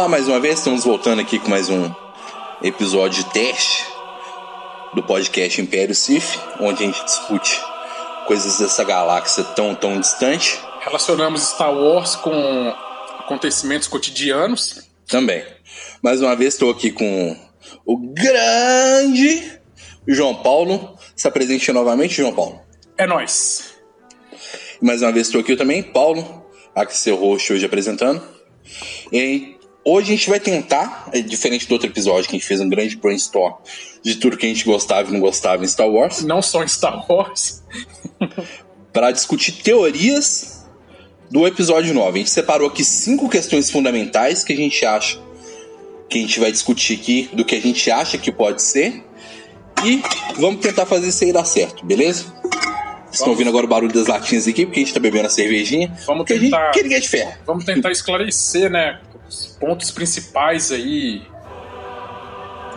Olá mais uma vez, estamos voltando aqui com mais um episódio de teste do podcast Império Sif, onde a gente discute coisas dessa galáxia tão, tão distante. Relacionamos Star Wars com acontecimentos cotidianos. Também. Mais uma vez estou aqui com o grande João Paulo. Se apresente novamente, João Paulo. É nós. Mais uma vez estou aqui eu também, Paulo, aqui seu host hoje apresentando. E Hoje a gente vai tentar, é diferente do outro episódio que a gente fez um grande brainstorm de tudo que a gente gostava e não gostava em Star Wars. Não só em Star Wars. para discutir teorias do episódio 9. A gente separou aqui cinco questões fundamentais que a gente acha que a gente vai discutir aqui do que a gente acha que pode ser. E vamos tentar fazer isso aí dar certo, beleza? Vocês estão ouvindo agora o barulho das latinhas aqui, porque a gente tá bebendo a cervejinha. Vamos tentar. Que ninguém é de ferro. Vamos tentar esclarecer, né? Os pontos principais aí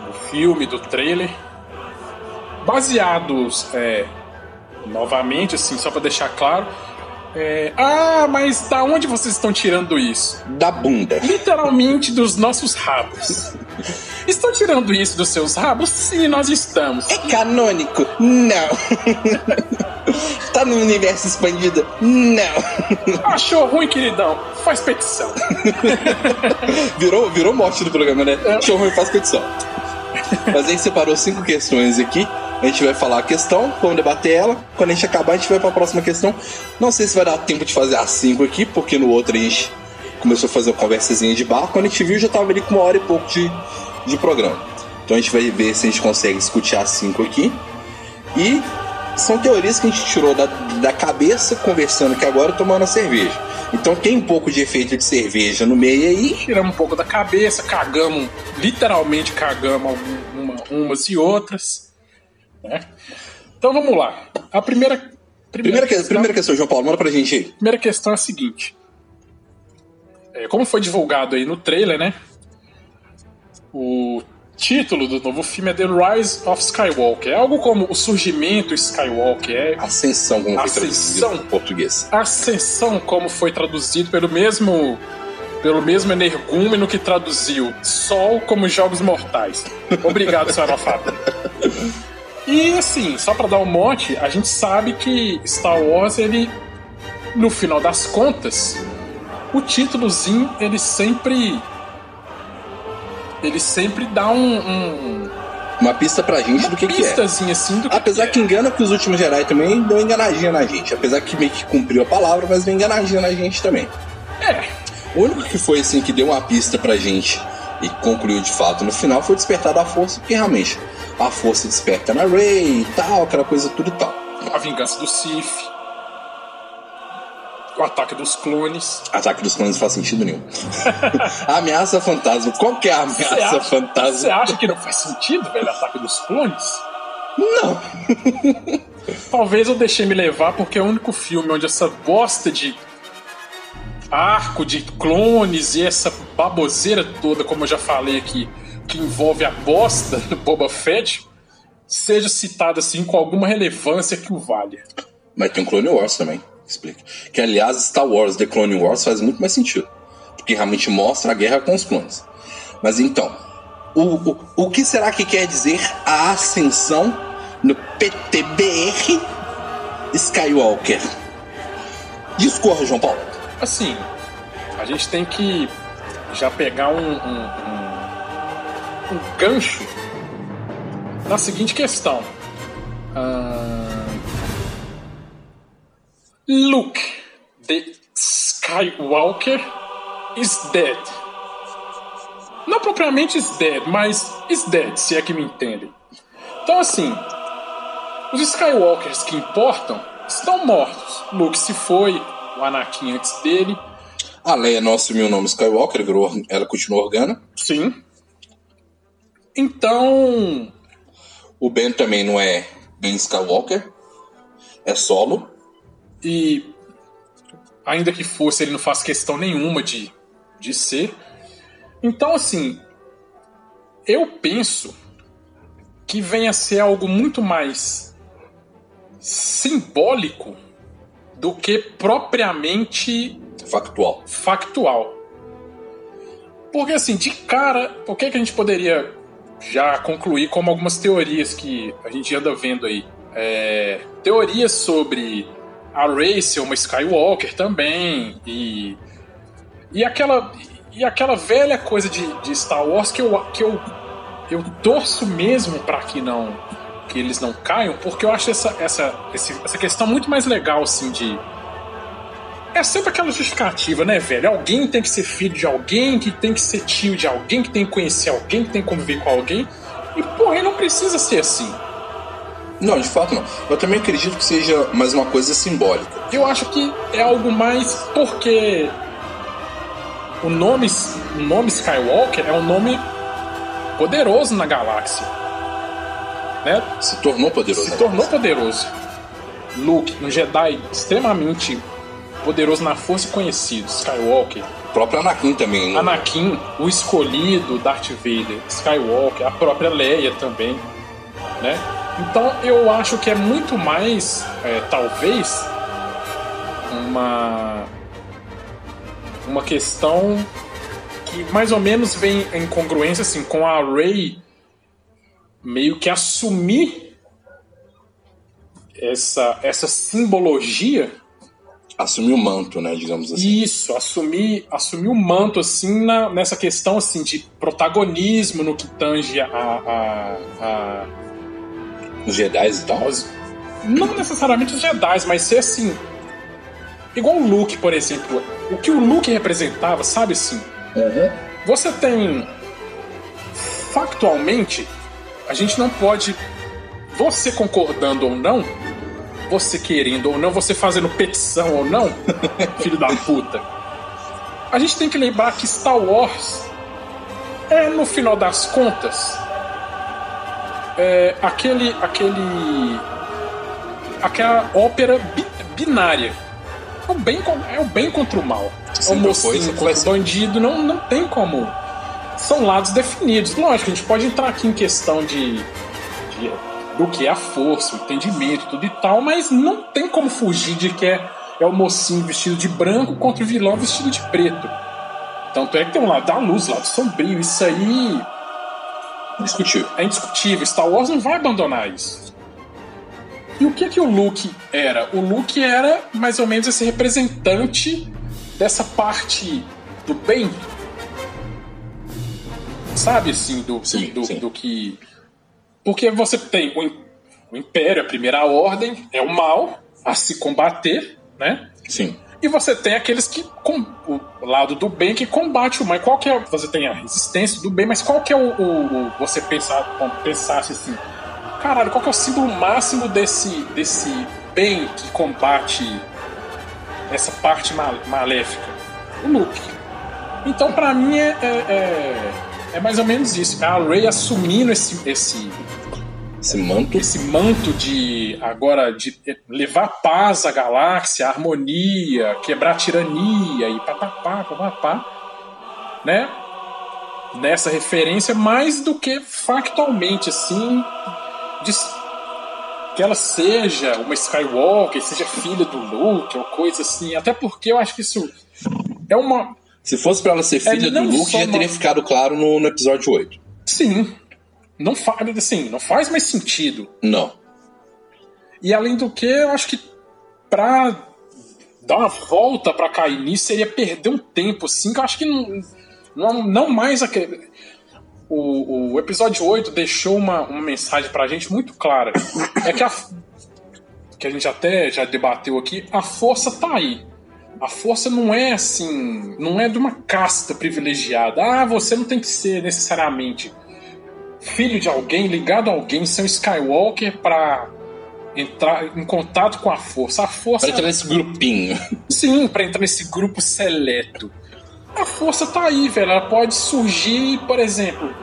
do filme, do trailer. Baseados, é, novamente, assim, só para deixar claro. É, ah, mas da onde vocês estão tirando isso? Da bunda. Literalmente dos nossos rabos. Estão tirando isso dos seus rabos? Sim, nós estamos. É canônico? Não. tá no universo expandido? Não. Achou ruim, queridão? Faz petição. virou, virou morte do programa, né? Achou ruim, faz petição. Mas a gente separou cinco questões aqui. A gente vai falar a questão, vamos debater ela. Quando a gente acabar, a gente vai para a próxima questão. Não sei se vai dar tempo de fazer as cinco aqui, porque no outro a gente começou a fazer uma conversazinha de bar. Quando a gente viu, já tava ali com uma hora e pouco de, de programa. Então a gente vai ver se a gente consegue discutir as cinco aqui. E são teorias que a gente tirou da, da cabeça, conversando aqui agora, tomando a cerveja. Então tem um pouco de efeito de cerveja no meio aí. Tiramos um pouco da cabeça, cagamos, literalmente cagamos uma, umas e outras. Né? Então vamos lá. A primeira. Primeira, primeira, questão, primeira questão, João Paulo, manda pra gente aí. Primeira questão é a seguinte. É, como foi divulgado aí no trailer, né? O título do novo filme é The Rise of Skywalker. É algo como o surgimento Skywalker. É Ascensão, como Ascensão. foi traduzido em português. Ascensão, como foi traduzido pelo mesmo pelo mesmo energúmeno que traduziu Sol como Jogos Mortais. Obrigado, seu analfabeto. E assim, só para dar um monte, a gente sabe que Star Wars, ele, no final das contas, o títulozinho, ele sempre. Ele sempre dá um. um uma pista pra gente do que, que é. pistazinha assim do que Apesar que, que é. engana que os últimos Jedi também deu enganadinha na gente. Apesar que meio que cumpriu a palavra, mas deu enganadinha na gente também. É, O único que foi assim que deu uma pista pra gente e concluiu de fato no final foi o despertar da força, porque realmente a força desperta na Rey e tal, aquela coisa tudo e tal. a vingança do Sith. O ataque dos clones. Ataque dos clones não faz sentido nenhum. a ameaça fantasma. Qual que é a ameaça Você acha, fantasma? você acha que não faz sentido, velho, ataque dos clones? Não. Talvez eu deixei me levar porque é o único filme onde essa bosta de arco de clones e essa baboseira toda, como eu já falei aqui, que envolve a bosta do Boba Fett, seja citada assim com alguma relevância que o valha. Mas tem um Clone Wars também. Explica. Que aliás, Star Wars The Clone Wars faz muito mais sentido. Porque realmente mostra a guerra com os clones. Mas então, o, o, o que será que quer dizer a ascensão no PTBR Skywalker? Discorra, João Paulo. Assim, a gente tem que já pegar um, um, um, um gancho na seguinte questão. Ah, Luke, the Skywalker is dead. Não propriamente is dead, mas is dead, se é que me entendem. Então, assim, os Skywalkers que importam estão mortos. Luke se foi, o Anakin antes dele. A Leia não assumiu o nome Skywalker, virou, ela continua organa. Sim. Então. O Ben também não é Ben Skywalker, é solo. E ainda que fosse, ele não faz questão nenhuma de, de ser. Então, assim, eu penso que venha a ser algo muito mais simbólico do que propriamente factual. Factual. Porque assim, de cara, o que, que a gente poderia já concluir como algumas teorias que a gente anda vendo aí? É, teorias sobre a Rey ser uma Skywalker também e e aquela e aquela velha coisa de, de Star Wars que eu, que eu eu torço mesmo para que não que eles não caiam, porque eu acho essa, essa, essa questão muito mais legal, assim, de. É sempre aquela justificativa, né, velho? Alguém tem que ser filho de alguém, que tem que ser tio de alguém, que tem que conhecer alguém, que tem que conviver com alguém. E, porra, não precisa ser assim. Não, de fato não. Eu também acredito que seja mais uma coisa simbólica. Eu acho que é algo mais porque o nome, o nome Skywalker é um nome poderoso na galáxia. Né? Se tornou poderoso. Se tornou poderoso. Luke, um Jedi extremamente poderoso na força e conhecido. Skywalker. O próprio Anakin também. Né? Anakin, o escolhido Darth Vader. Skywalker, a própria Leia também. Né? Então eu acho que é muito mais, é, talvez, uma uma questão que mais ou menos vem em congruência assim com a Rey meio que assumir essa essa simbologia assumir o manto, né, digamos assim. Isso, assumir, assumir o manto assim na, nessa questão assim de protagonismo no que tange a, a, a os Jedi e tal. Não necessariamente os Jedi, mas ser assim igual o Luke, por exemplo. O que o Luke representava, sabe assim? Uhum. Você tem. Factualmente, a gente não pode. Você concordando ou não, você querendo ou não, você fazendo petição ou não, filho da puta. A gente tem que lembrar que Star Wars é, no final das contas, é, aquele. aquele. aquela ópera bi binária. É o bem, é o bem contra o mal o mocinho contra o bandido, não, não tem como. São lados definidos. Lógico, a gente pode entrar aqui em questão de, de do que é a força, o entendimento, tudo e tal, mas não tem como fugir de que é, é o mocinho vestido de branco contra o vilão vestido de preto. Tanto é que tem um lado da luz, lado sombrio, isso aí. Indiscutível. É indiscutível. Star Wars não vai abandonar isso. E o que que o Luke era? O Luke era mais ou menos esse representante dessa parte do bem. Sabe assim, do, sim, do, sim. do que. Porque você tem o, Império, a primeira ordem, é o mal a se combater, né? Sim. E você tem aqueles que. Com, o lado do bem que combate o mal. Qual que é. Você tem a resistência do bem, mas qual que é o. o, o você pensar, pensasse assim. Caralho, qual que é o símbolo máximo desse, desse bem que combate essa parte maléfica? O Luke. Então, para mim, é, é, é, é, mais ou menos isso. É a Rey assumindo esse, esse, esse manto. Esse manto de agora de levar paz à galáxia, harmonia, quebrar tirania e papapá, papapá, né? Nessa referência, mais do que factualmente, assim, de, que ela seja uma Skywalker, seja filha do Luke, ou coisa assim. Até porque eu acho que isso é uma. Se fosse para ela ser filha é, do Luke, já teria ficado claro no, no, episódio 8. Sim. Não faz, assim, não faz mais sentido. Não. E além do que, eu acho que pra dar uma volta para cair nisso seria perder um tempo, assim, que eu acho que não, não, não mais aquele o, o episódio 8 deixou uma, uma mensagem pra gente muito clara. É que a, que a gente até já debateu aqui, a força tá aí. A força não é assim, não é de uma casta privilegiada. Ah, você não tem que ser necessariamente filho de alguém, ligado a alguém, ser um Skywalker pra entrar em contato com a força. A força. Pra entrar nesse grupinho. Sim, pra entrar nesse grupo seleto. A força tá aí, velho. Ela pode surgir, por exemplo.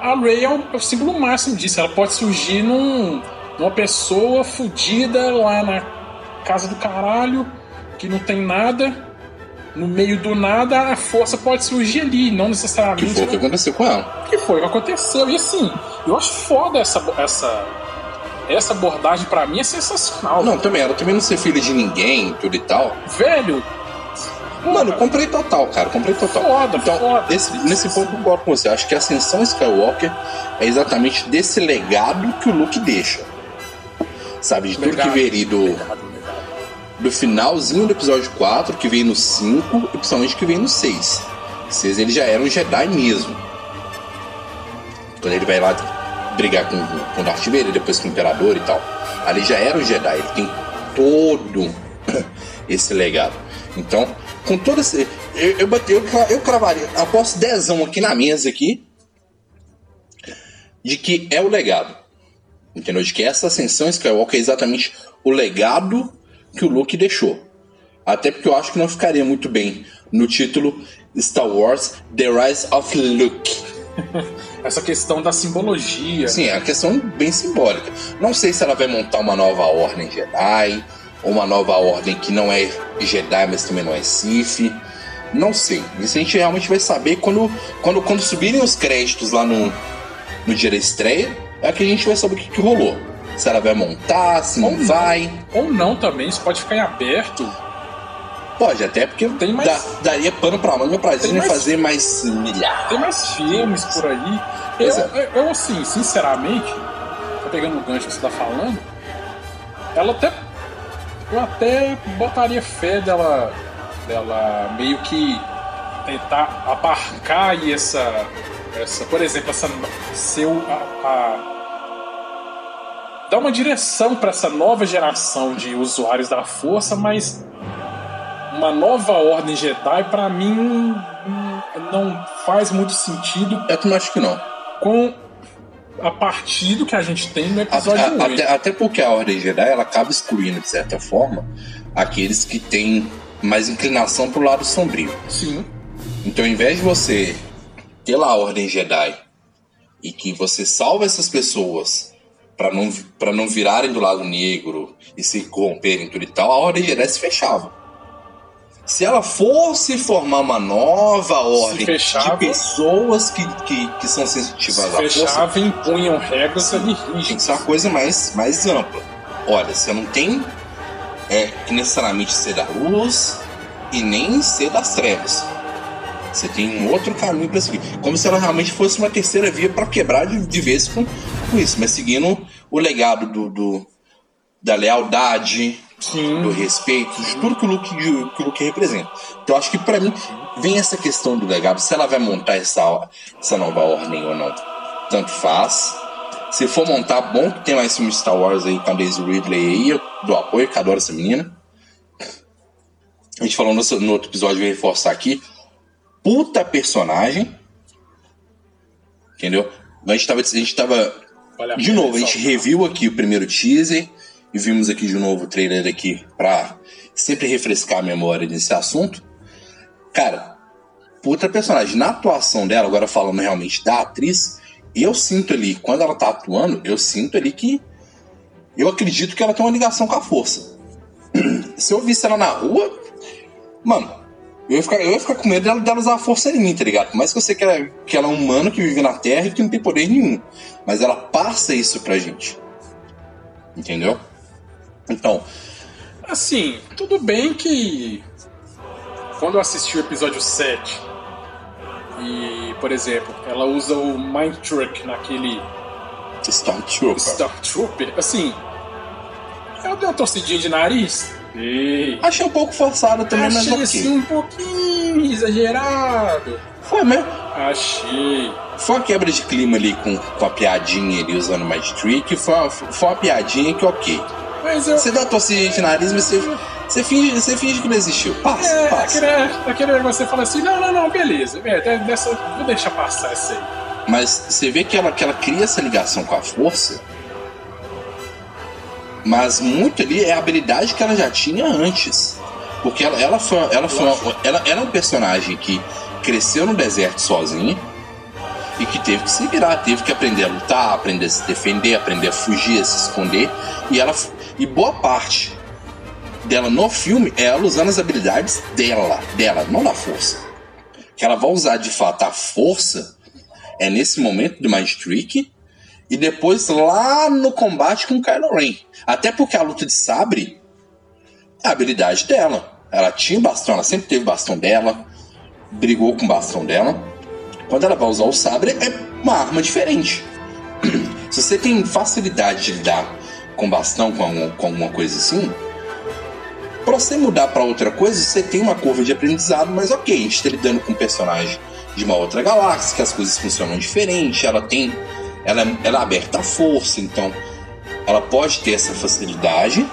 A Rey é o, é o símbolo máximo disso. Ela pode surgir num, numa pessoa fodida lá na casa do caralho, que não tem nada. No meio do nada, a força pode surgir ali, não necessariamente. Que foi o que aconteceu com ela. Que foi o que aconteceu. E assim, eu acho foda essa, essa, essa abordagem pra mim é sensacional. Não, também, ela também não ser filha de ninguém, tudo e tal. Velho, Mano, comprei total, cara, comprei total. Foda, então, foda. Nesse, nesse ponto eu concordo com você. Acho que a ascensão Skywalker é exatamente desse legado que o Luke deixa. Sabe, de tudo Legado, que veio ali do, legado, legado. Do finalzinho do episódio 4, que veio no 5 e principalmente que veio no 6. 6 ele já era um Jedi mesmo. Quando ele vai lá brigar com, com o Darth Vader, depois com o Imperador e tal. Ali já era um Jedi, ele tem todo esse legado. Então, com todo esse. Eu, eu, eu, eu cravaria, aposto dezão aqui na mesa aqui de que é o legado. Entendeu? De que essa ascensão Skywalker é exatamente o legado que o Luke deixou. Até porque eu acho que não ficaria muito bem no título Star Wars The Rise of Luke. Essa questão da simbologia. Sim, é uma questão bem simbólica. Não sei se ela vai montar uma nova ordem Jedi, ou uma nova ordem que não é Jedi, mas também não é Sith. Não sei. Isso a gente realmente vai saber quando, quando, quando subirem os créditos lá no, no dia da estreia. É que a gente vai saber o que, que rolou. Se ela vai montar, se não Ou não. vai. Ou não também, isso pode ficar em aberto. Pode, até porque Tem mais- dá- daria pano pra manga pra Disney mais- fazer mais milhares. Tem mais filmes por aí. Eu, é. eu, eu, assim, sinceramente, tô pegando o gancho que você tá falando, ela até. Eu até botaria fé dela. dela meio que tentar abarcar aí essa. essa por exemplo, essa. seu. A, a- dar uma direção para essa nova geração de usuários da força, mas uma nova ordem Jedi pra mim não faz muito sentido Eu também acho que não. com a partir do que a gente tem no A- episódio a- 8. até, até porque a Ordem Jedi ela acaba excluindo, de certa forma, aqueles que têm mais inclinação pro lado sombrio. Sim. Então, ao invés de você ter lá a Ordem Jedi e que você salva essas pessoas para não, pra não virarem do lado negro e se corromperem tudo e tal, a Ordem Jedi se fechava. Se ela fosse formar uma nova ordem fechava. de pessoas que, que, que são sensitivas à força, Fechava e impunham regras ali tem que rígidas. ser uma coisa mais, mais ampla. Olha, você não tem é, que necessariamente ser da luz e nem ser das trevas. Você tem um outro caminho para seguir. Como se ela realmente fosse uma terceira via para quebrar de, de vez com, com isso, mas seguindo o legado do, do- da lealdade, Sim. do respeito, de tudo que o Luke, que o Luke representa. Então, acho que para mim vem essa questão do legado, se ela vai montar essa, essa nova ordem ou não. Tanto faz. Se for montar, bom que tem mais filme Star Wars aí com a Daisy Ridley aí, eu dou apoio, que adoro essa menina. A gente falou no, no outro episódio, vou reforçar aqui. Puta personagem. Entendeu? A gente tava. A gente tava de novo, a gente reviu aqui o primeiro teaser e vimos aqui de novo o trailer aqui pra sempre refrescar a memória desse assunto. Cara, puta personagem. Na atuação dela, agora falando realmente da atriz, eu sinto ali, quando ela tá atuando, eu sinto ali que eu acredito que ela tem uma ligação com a força. Se eu visse ela na rua, mano, eu ia ficar, eu ia ficar com medo dela, dela usar a força em mim, tá ligado? Por mais que eu sei que ela, que ela é um humano que vive na Terra e que não tem poder nenhum. Mas ela passa isso pra gente. Entendeu? Então, Assim, tudo bem que quando eu assisti o episódio 7 e, por exemplo, ela usa o Mind Truck naquele Stormtrooper. Stormtrooper, assim, eu dei uma torcidinha de nariz. Ei, Achei um pouco forçado também, mas achei ok. assim um pouquinho exagerado. Foi mesmo. Achei. Foi uma quebra de clima ali com, com a piadinha ali usando o Magic Trick. Foi uma, foi uma piadinha que ok. Mas eu. Você dá torcida de nariz, mas você Você finge, você finge que não existiu. Passa, É, passa. aquele, aquele negócio que você fala assim, não, não, não, beleza. É, dessa, vou deixar passar essa aí. Mas você vê que ela, que ela cria essa ligação com a força. Mas muito ali é a habilidade que ela já tinha antes. Porque ela, ela foi, ela, foi ela era um personagem que cresceu no deserto sozinha e que teve que se virar, teve que aprender a lutar, aprender a se defender, aprender a fugir, a se esconder. E ela e boa parte dela no filme é ela usando as habilidades dela, dela, não da força. Que ela vai usar de fato a força é nesse momento do Mind Trick e depois lá no combate com o Kylo Ren. Até porque a luta de sabre é a habilidade dela. Ela tinha bastão, ela sempre teve bastão dela, brigou com o bastão dela. Quando ela vai usar o sabre, é uma arma diferente. Se você tem facilidade de lidar com bastão, com com alguma coisa assim, pra você mudar pra outra coisa, você tem uma curva de aprendizado, mas ok, a gente tá lidando com um personagem de uma outra galáxia, que as coisas funcionam diferente, ela tem. Ela, é- ela é aberta à força, então ela pode ter essa facilidade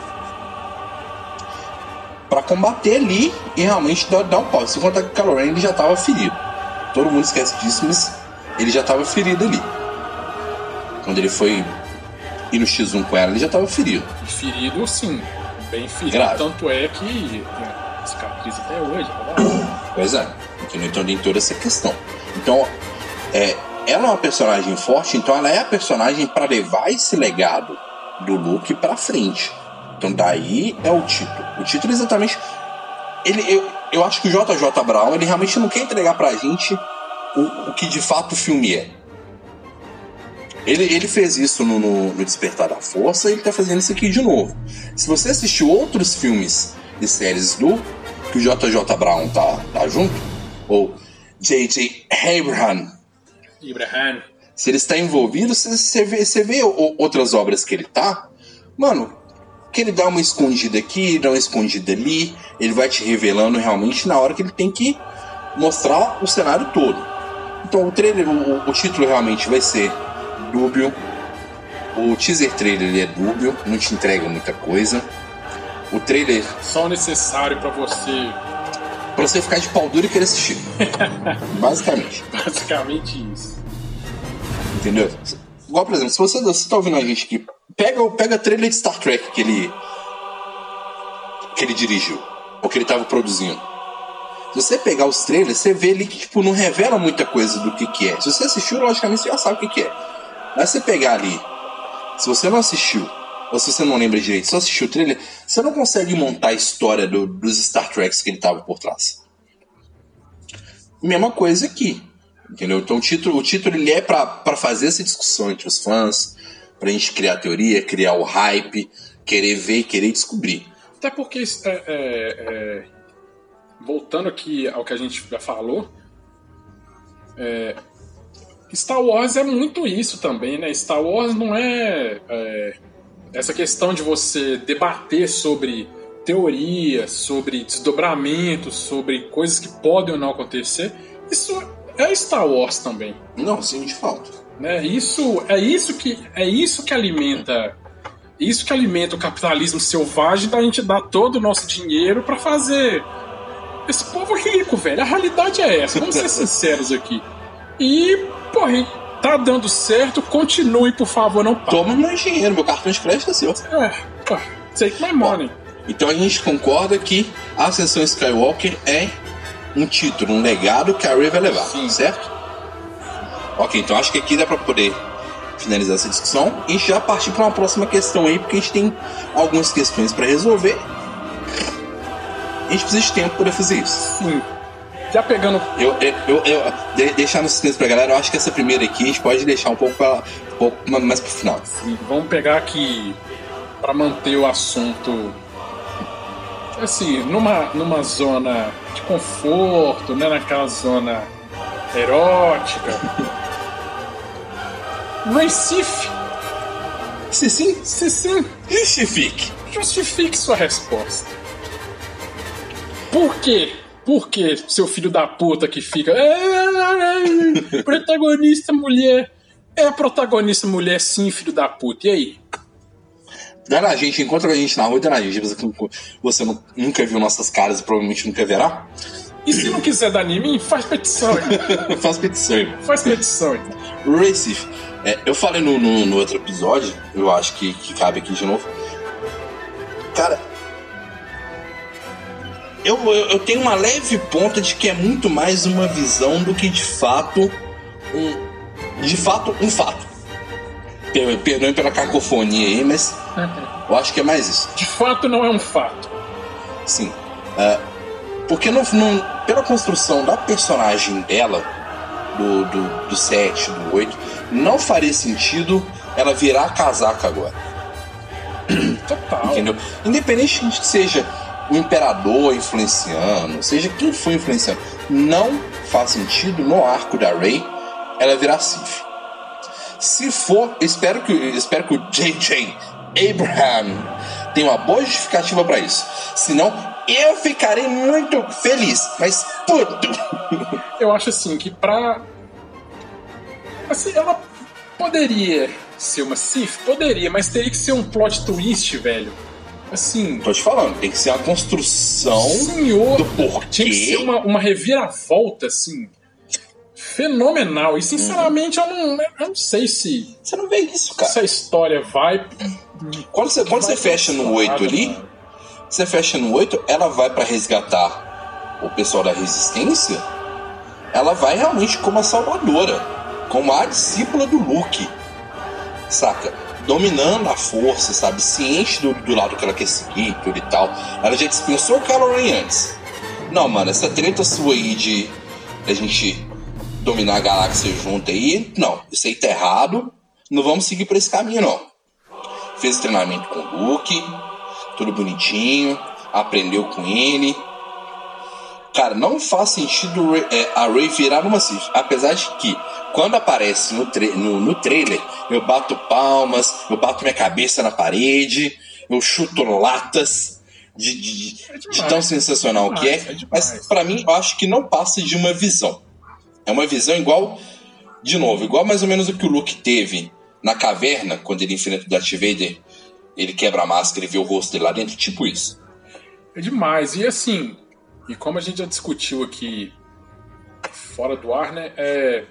pra combater ali e realmente dar, dar um pau. Se contar que o Kylo Ren ele já tava ferido. Todo mundo esquece disso, mas ele já tava ferido ali. Quando ele foi ir no X1 com ela, ele já tava ferido. Ferido, sim. Bem ferido. Grave. Tanto é que tem cicatriz até hoje. tá Pois é? Então tem toda essa questão. Então, é, ela é uma personagem forte, então ela é a personagem para levar esse legado do Luke pra frente. Então daí é o título. O título exatamente. Ele, eu, eu acho que o JJ Brown ele realmente não quer entregar pra gente o, o que de fato o filme é. Ele, ele fez isso no, no, no Despertar da Força e ele tá fazendo isso aqui de novo. Se você assistiu outros filmes e séries do que o JJ Brown tá, tá junto, ou J.J. Abraham, Ibrahim. se ele está envolvido, você- vê, você vê outras obras que ele tá, mano, que ele dá uma escondida aqui, dá uma escondida ali, ele vai te revelando realmente na hora que ele tem que mostrar o cenário todo. Então o trailer, o, o título realmente vai ser dúbio. O teaser trailer ele é dúbio, não te entrega muita coisa. O trailer, Só necessário pra você. Pra você ficar de pau duro e querer assistir. Basicamente. Basicamente isso. Entendeu? Igual, por exemplo, se você, você tá ouvindo a gente aqui, pega, o- pega trailer de Star Trek que ele. que ele dirigiu, ou que ele tava produzindo. Se você pegar os trailers, você vê ali que tipo, não revela muita coisa do que, que é. Se você assistiu, logicamente você já sabe o que, que é. Mas se você pegar ali, se você não assistiu, ou se você não lembra direito, só assistiu o trailer, você não consegue montar a história do- dos Star Treks que ele tava por trás. Mesma coisa aqui. Entendeu? Então o título, o título ele é pra fazer essa discussão entre os fãs, pra gente criar teoria, criar o hype, querer ver e querer descobrir. Até porque, é, é, é, voltando aqui ao que a gente já falou, é, Star Wars é muito isso também, né? Star Wars não é, é, essa questão de você debater sobre teorias, sobre desdobramentos, sobre coisas que podem ou não acontecer. Isso é Star Wars também. Não, sim, de fato. né? Isso é isso que é isso que alimenta isso que alimenta o capitalismo selvagem da gente dar todo o nosso dinheiro pra fazer esse povo rico, velho. A realidade é essa. Vamos ser sinceros aqui. E, porra, tá dando certo. Continue, por favor, não pare. Toma meu dinheiro, meu cartão de crédito é seu. É, pô, take my money. Então a gente concorda que a Ascensão Skywalker é um título, um legado que a Rey vai levar, Sim. certo? Ok, então acho que aqui dá pra poder finalizar essa discussão e já partir para uma próxima questão aí, porque a gente tem algumas questões pra resolver. A gente precisa de tempo para fazer isso. Sim. Já pegando. Eu, eu, eu, eu- de- deixar no suspense pra galera, eu acho que essa primeira aqui a gente pode deixar um pouco, pra, um pouco mais pro final. Sim, vamos pegar aqui pra manter o assunto assim, numa, numa zona de conforto, né? Naquela zona erótica. Recife, Se sim, se sim, justifique. justifique sua resposta. Por quê? Por que seu filho da puta que fica. "É, protagonista mulher. É protagonista mulher, sim, filho da puta. E aí? Dá na gente, encontra a gente na rua, dá na gente. Você, nunca viu nossas caras e provavelmente nunca verá. E se não quiser dar em mim, faz petição. Faz petição. faz petição. irmão. Recife. É, eu falei no, no, no outro episódio, eu acho que, que cabe aqui de novo. Cara, eu, eu, tenho uma leve ponta de que é muito mais uma visão do que de fato um. De fato, um fato. Per- Perdoe pela cacofonia aí, mas eu acho que é mais isso. De fato, não é um fato. Sim. É, porque no, no- pela construção da personagem dela, do, do, do 7, do 8, não faria sentido ela virar casaca agora. Total. Entendeu? Independente de que seja o imperador influenciando, seja quem for influenciando, não faz sentido no arco da Rey ela virar Sif. Se for, espero que, espero que o JJ Abraham tenha uma boa justificativa pra isso. Senão, eu ficarei muito feliz, mas puto. Eu acho assim que pra. Assim, ela poderia ser uma Sif? Poderia, mas teria que ser um plot twist, velho. Assim. Tô te falando, tem que ser uma construção Senhor, do porquê. tinha que ser uma, uma reviravolta, assim. Fenomenal. E sinceramente, eu, não, eu não sei se Você não vê isso, cara. essa história vai. Quando você, quando você fecha no pro 8 lado, ali, mano. você fecha no 8, ela vai pra resgatar o pessoal da resistência. Ela vai realmente como a salvadora, como a discípula do Luke. Saca? Dominando a força, sabe? Ciente do, do lado que ela quer seguir, tudo e tal. Ela já dispensou o Kylo antes. Não, mano, essa treta sua aí de a gente dominar a galáxia junto aí, não, isso aí tá errado. Não vamos seguir por esse caminho, não fez treinamento com o Luke, tudo bonitinho, aprendeu com ele. Cara, não faz sentido é, a Ray virar uma Sith. Apesar de que, quando aparece no, tra- no, no trailer, eu bato palmas, eu bato minha cabeça na parede, eu chuto latas de, de, de- É de demais. tão sensacional que é. É demais. Mas pra mim, eu acho que não passa de uma visão. É uma visão igual, de novo, igual mais ou menos o que o Luke teve na caverna, quando ele enfrenta o Darth Vader, ele quebra a máscara e vê o rosto dele lá dentro, tipo isso. É demais. E assim, e como a gente já discutiu aqui fora do ar, né? É...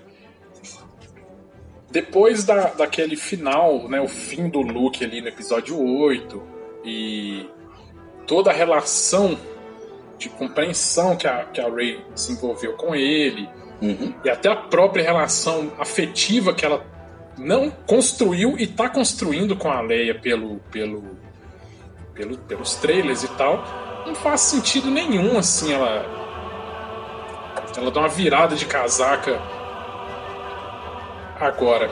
Depois da, daquele final, né? O fim do Luke ali no episódio 8 e toda a relação de compreensão que a, que a Rey se envolveu com ele Uhum. e até a própria relação afetiva que ela não construiu e tá construindo com a Leia pelo, pelo, pelo, pelos trailers e tal, não faz sentido nenhum assim ela ela dá uma virada de casaca agora.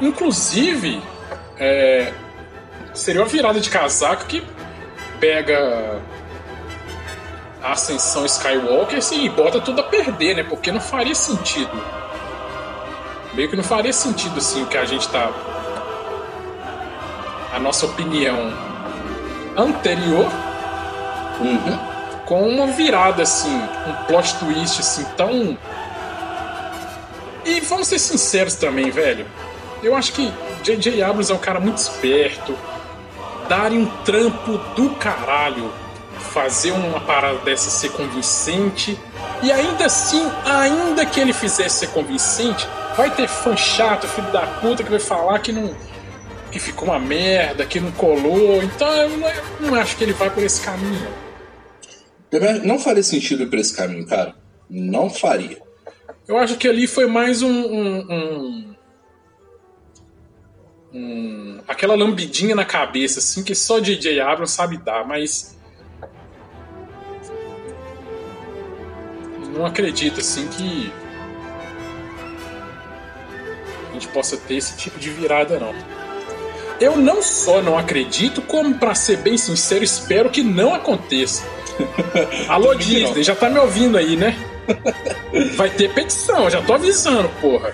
Inclusive, é, seria uma virada de casaca que pega a ascensão Skywalker assim, e bota tudo a perder, né? Porque não faria sentido. Meio que não faria sentido assim o que a gente tá. A nossa opinião anterior Uhum. com uma virada assim, um plot twist assim tão. E vamos ser sinceros também, velho. Eu acho que J.J. Abrams é um cara muito esperto. Darem um trampo do caralho fazer uma parada dessa ser convincente. E ainda assim, ainda que ele fizesse ser convincente, vai ter fã chato, filho da puta, que vai falar que não. que ficou uma merda, que não colou. Então eu não, eu não acho que ele vai por esse caminho. Não faria sentido pra esse caminho, cara. Não faria. Eu acho que ali foi mais um. um, um- um- aquela lambidinha na cabeça, assim, que só J.J. Abrams sabe dar, mas. Não acredito, assim, que. A gente possa ter esse tipo de virada, não. Eu não só não acredito, como, pra ser bem sincero, espero que não aconteça. Alô. Disney, já tá me ouvindo aí, né? Vai ter petição, já tô avisando, porra.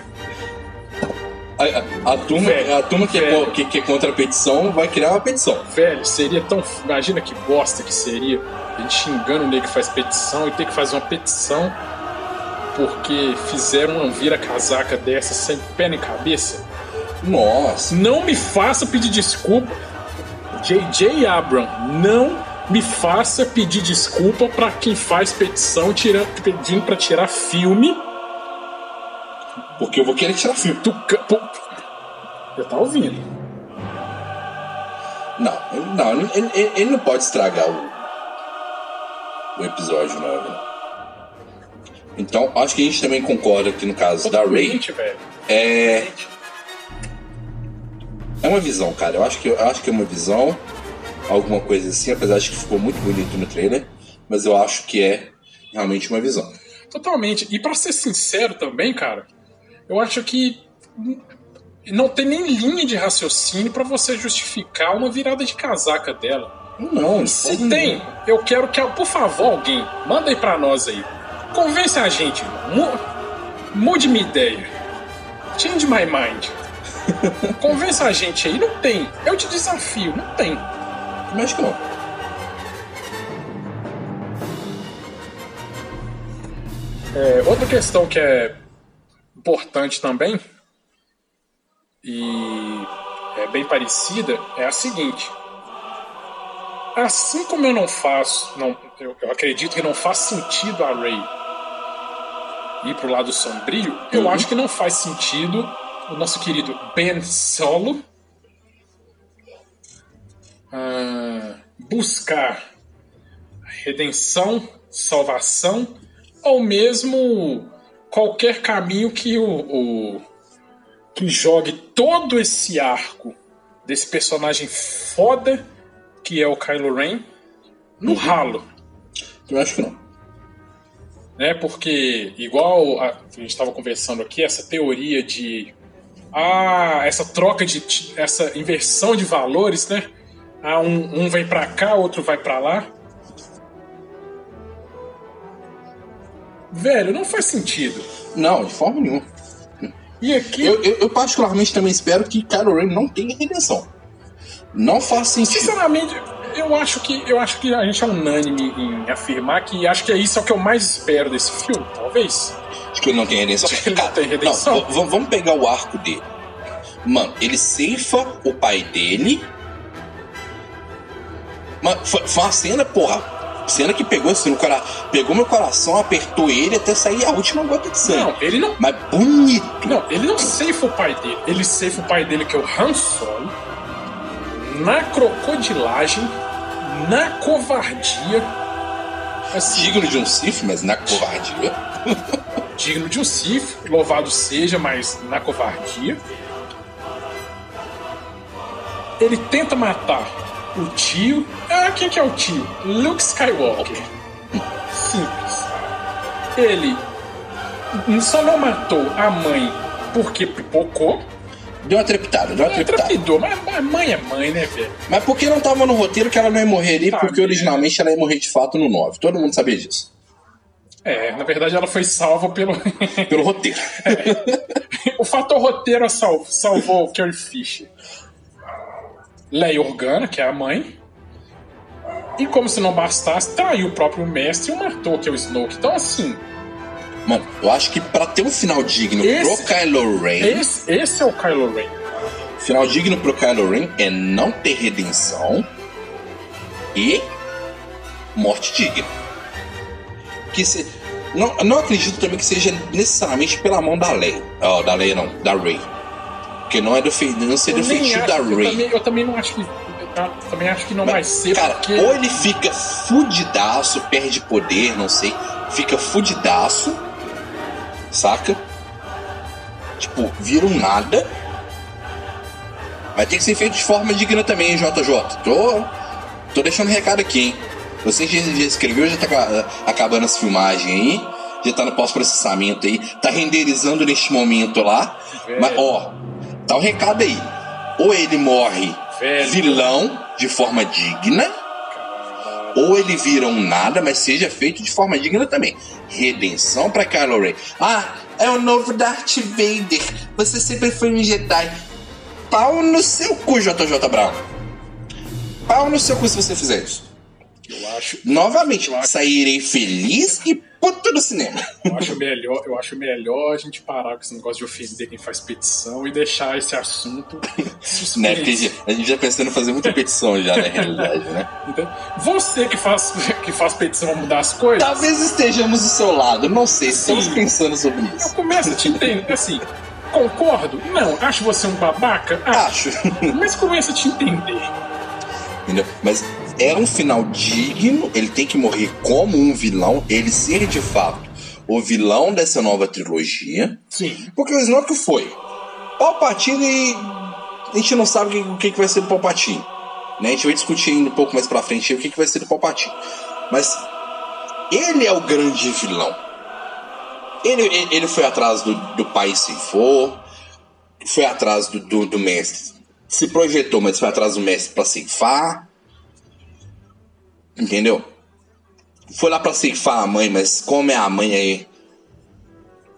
A, a- a turma, Velho, a turma que, é, que, que é contra a petição vai criar uma petição. Velho, seria tão. Imagina que bosta que seria a gente xingando o nego que faz petição e ter que fazer uma petição porque fizeram uma vira-casaca dessa sem pé nem cabeça. Nossa. Não me faça pedir desculpa. J.J. Abram, não me faça pedir desculpa para quem faz petição tira, pedindo para tirar filme. Porque eu vou querer tirar filme. Tu, eu tá ouvindo. Não, não ele, ele, ele, não pode estragar o, o episódio 9. Né? Então, acho que a gente também concorda que no caso da Ray. Velho. É. É uma visão, cara. Eu acho que, eu acho que é uma visão alguma coisa assim, apesar de que ficou muito bonito no trailer, mas eu acho que é realmente uma visão. Totalmente. E para ser sincero também, cara, eu acho que não tem nem linha de raciocínio para você justificar uma virada de casaca dela. Não, se tem, não. eu quero que, por favor, alguém manda aí para nós aí. Convence a gente, mude minha ideia. Change my mind. Convença a gente aí, não tem. Eu te desafio, não tem. Mas que não. É, outra questão que é importante também e é bem parecida é a seguinte. Assim como eu não faço, não, eu, eu acredito que não faz sentido a Ray ir pro lado sombrio, uhum. eu acho que não faz sentido o nosso querido Ben Solo uh, buscar redenção, salvação, ou mesmo qualquer caminho que o, o que jogue todo esse arco desse personagem foda que é o Kylo Ren no uhum. ralo. Eu acho que não. Né, porque, igual a, a gente estava conversando aqui, essa teoria de. Ah, essa troca de. essa inversão de valores, né? Ah, um, um vem para cá, outro vai para lá. Velho, não faz sentido. Não, de forma nenhuma. E aqui. Eu, eu, eu particularmente também espero que Kylo Ren não tenha redenção. Não faz sentido. Sinceramente, eu acho que eu acho que a gente é unânime em afirmar que acho que é isso é o que eu mais espero desse filme, talvez. Acho que ele não tem redenção. Acho que ele não tem redenção. Não, vamos pegar o arco dele. Mano, ele ceifa o pai dele mas foi, foi uma cena, porra. Cena que pegou assim no coração. Pegou meu coração, apertou ele até sair a última gota de sangue. Não, ele não. Mas bonito. Não, ele não ceifa o pai dele. Ele ceifa o pai dele, que é o Han Solo. Na crocodilagem, na covardia. Assim, digno de um Sith, mas na covardia. digno de um Sith, louvado seja, mas na covardia. Ele tenta matar o tio. Ah, quem que é o tio? Luke Skywalker. Simples. Ele só não matou a mãe porque pipocou. Deu uma trepitada, deu uma é, trepitada. Trepidou, mas, mas mãe é mãe, né, velho? Mas porque não tava no roteiro que ela não ia morrer ali, tá, porque originalmente ela ia morrer de fato no 9. Todo mundo sabia disso. É, na verdade ela foi salva pelo. pelo roteiro. É. O fator roteiro salvou, salvou o Carrie Fisher. Leia Organa, que é a mãe. E como se não bastasse, traiu o próprio mestre e o matou, que é o Snoke. Então, assim. Mano, eu acho que para ter um final digno esse, pro Kylo Ren. Esse, esse é o Kylo Ren. Final digno pro Kylo Ren é não ter redenção e morte digna. Que se, não, não acredito também que seja necessariamente pela mão da Leia. Oh, da Leia não, da Rey. Porque não é do fe... não seria o feitiço da Rey. Eu também, eu também não acho que. Também acho que não Mas, vai ser. Cara, porque... ou ele fica fudidaço, perde poder, não sei. Fica fudidaço. Saca? Tipo, vira um nada. Vai ter que ser feito de forma digna também, hein, JJ. Tô, tô deixando um recado aqui, hein? Você já, já escreveu, já tá acabando as filmagens aí. Já tá no pós-processamento aí. Tá renderizando neste momento lá. É. Mas, ó, Tá o um recado aí. Ou ele morre Velho. vilão de forma digna, ou ele vira um nada, mas seja feito de forma digna também. Redenção para Kylo Ren. Ah, é o novo Darth Vader. Você sempre foi um Jedi. Pau no seu cu, JJ Brown. Pau no seu cu se você fizer isso. Eu acho. Novamente, Eu acho- sairei feliz e puto do cinema. Eu acho melhor, eu acho melhor a gente parar com esse negócio de ofender quem faz petição e deixar esse assunto. Né? Porque a gente já pensando em fazer muita petição já, na realidade, né? Entendeu? Você que faz, que faz petição a mudar as coisas, Talvez estejamos do seu lado, não sei, estamos Sim. pensando sobre eu isso. começo a te entender assim. Concordo? Não. Acho você um babaca? Acho. Acho. Mas começa a te entender. Entendeu? Mas é um final digno, ele tem que morrer como um vilão, ele ser de fato o vilão dessa nova trilogia. Sim. Porque o Snoke foi. Palpatine, a gente não sabe o que, vai ser do Palpatine. Né? A gente vai discutir ainda um pouco mais pra frente o que, que vai ser do Palpatine. Mas ele é o grande vilão. Ele, ele, ele foi atrás do, do pai se for, foi atrás do, do, do mestre. Se projetou, mas foi atrás do mestre pra ceifar. Entendeu? Foi lá pra ceifar a mãe, mas como é a mãe aí?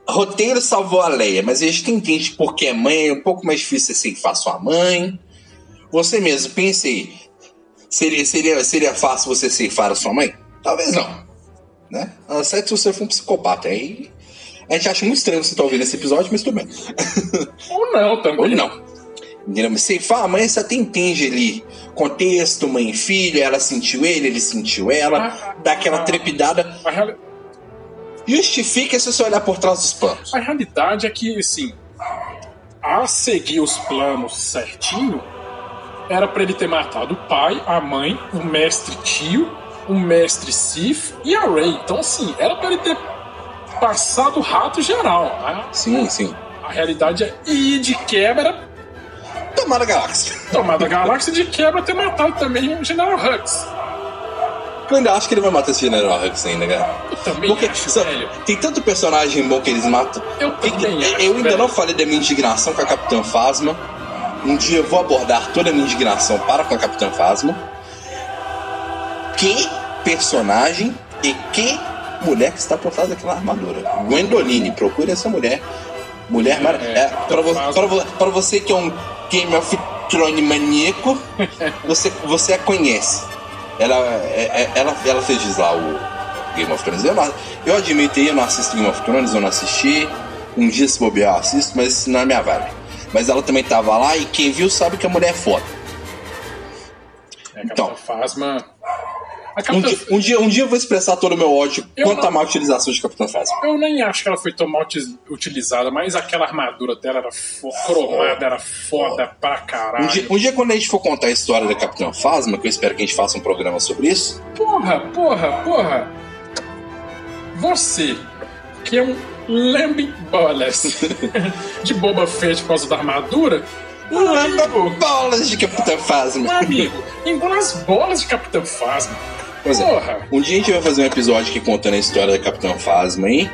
Roteiro salvou a Leia, mas a gente entende porque é mãe é um pouco mais difícil você ceifar sua mãe. Você mesmo, pense aí. Seria, seria, seria fácil você ceifar a sua mãe? Talvez não. Né? A não ser que você for um psicopata. Aí a gente acha muito estranho você estar ouvindo esse episódio, mas tudo bem. Ou não também. Ou não. Ceifar a mãe, você até entende ali. Contexto, mãe e filho, ela sentiu ele, ele sentiu ela, Ah, dá aquela ah. trepidada. A, reali- Justifica se você olhar por trás dos panos. a realidade é que, assim, a seguir os planos certinho, era pra ele ter matado o pai, a mãe, o mestre tio, o mestre Sif e a Rey. Então, assim, era pra ele ter passado o rato geral. A, Sim, sim. a realidade é. E de quebra, Tomara a galáxia. tomada galáxia, de quebra ter matado também o General Hux. Eu ainda acho que ele vai matar esse General Hux ainda, cara. Eu também Porque acho, só- velho. tem tanto personagem bom que eles matam. Eu também e- acho, eu ainda velho. não falei da minha indignação com a Capitã Phasma. Um dia eu vou abordar toda a minha indignação para com a Capitã Phasma. Que personagem e que mulher que está por trás daquela armadura. Gwendoline, procure essa mulher. Mulher. É, é, Capitã para, vo você que é um Game of Thrones maníaco, você, você a conhece. Ela, é- é- ela, ela fez lá o Game of Thrones. Eu, não- eu admito aí, eu não assisto Game of Thrones, eu não assisti. Um dia se bobear eu assisto, mas isso não é minha vibe. Mas ela também tava lá e quem viu sabe que a mulher é foda. É, Então. Capitã Um Capitã dia, um, dia, um dia eu vou expressar todo o meu ódio Eu quanto não- à má utilização de Capitão Phasma. Eu nem acho que ela foi tão mal uti- utilizada, mas aquela armadura dela era fo- cromada, era foda pra caralho. Um dia, um dia, quando a gente for contar a história da Capitã Phasma, que eu espero que a gente faça um programa sobre isso, Porra, porra, porra! Você, que é um Lambing Bolas de Boba Fett por causa da armadura, amigo, bolas de Capitã meu Phasma. amigo, engula as bolas de Capitão Phasma. Pois é. Porra! Um dia a gente vai fazer um episódio aqui contando a história da Capitã Phasma aí.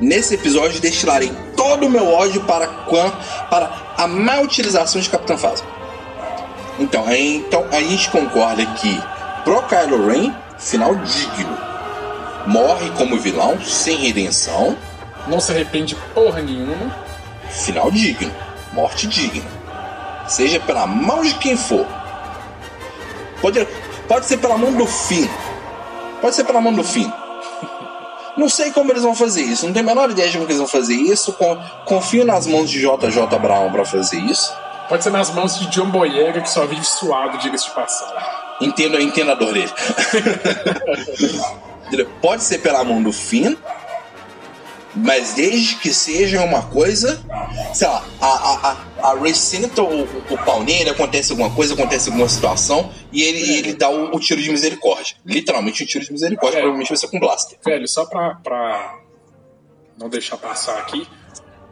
Nesse episódio destilarei todo o meu ódio para, quan- para a má utilização de Capitã Phasma. Então, então a gente concorda que pro Kylo Ren, final digno. Morre como vilão, sem redenção, Não se arrepende porra nenhuma. final digno. Morte digna. Seja pela mão de quem for. Pode, pode ser pela mão do fim. Pode ser pela mão do fim. Não sei como eles vão fazer isso. Não tenho a menor ideia de como eles vão fazer isso. Con- Confio nas mãos de JJ Brown pra fazer isso. Pode ser nas mãos de John Boyega, que só vive suado, diga-se de passagem. Entendo, entendo a dor dele. Pode ser pela mão do Finn, mas desde que seja uma coisa, sei lá, a, a, a, a Ray senta o, o pau nele, acontece alguma coisa, acontece alguma situação, e ele, e ele dá o, o tiro de misericórdia. Literalmente um tiro de misericórdia, É. provavelmente vai ser com blaster. Velho, só pra, pra não deixar passar aqui,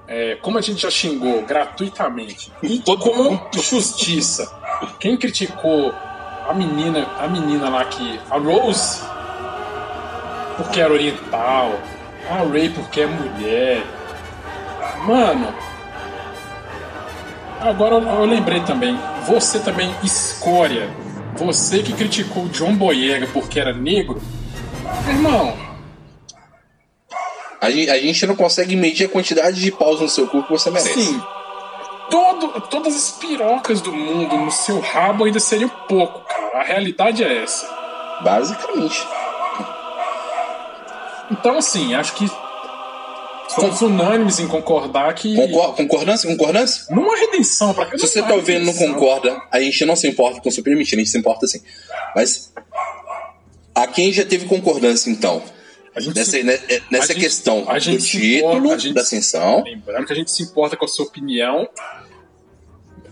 é, como a gente já xingou gratuitamente e Todo com justiça, quem criticou a menina, a menina lá que. A Rose, porque era oriental, a Ray porque é mulher. Mano. Agora eu, lembrei também, você também, escória, você que criticou o John Boyega porque era negro, irmão, A, gen- a gente não consegue medir a quantidade de paus no seu cu que você merece. Sim. Todo, todas as pirocas do mundo no seu rabo ainda seriam pouco, cara. A realidade é essa. Basicamente. Então, assim, acho que somos unânimes em concordar que. Concor concordância? Concordância? Não há redenção pra Se você tá ouvindo e não concorda, a gente não se importa com super permitindo, a gente se importa sim. Mas. A quem já teve concordância, então? nessa, se, né, nessa a questão gente, a gente do título, importa, gente, da ascensão. Lembrando que a gente se importa com a sua opinião.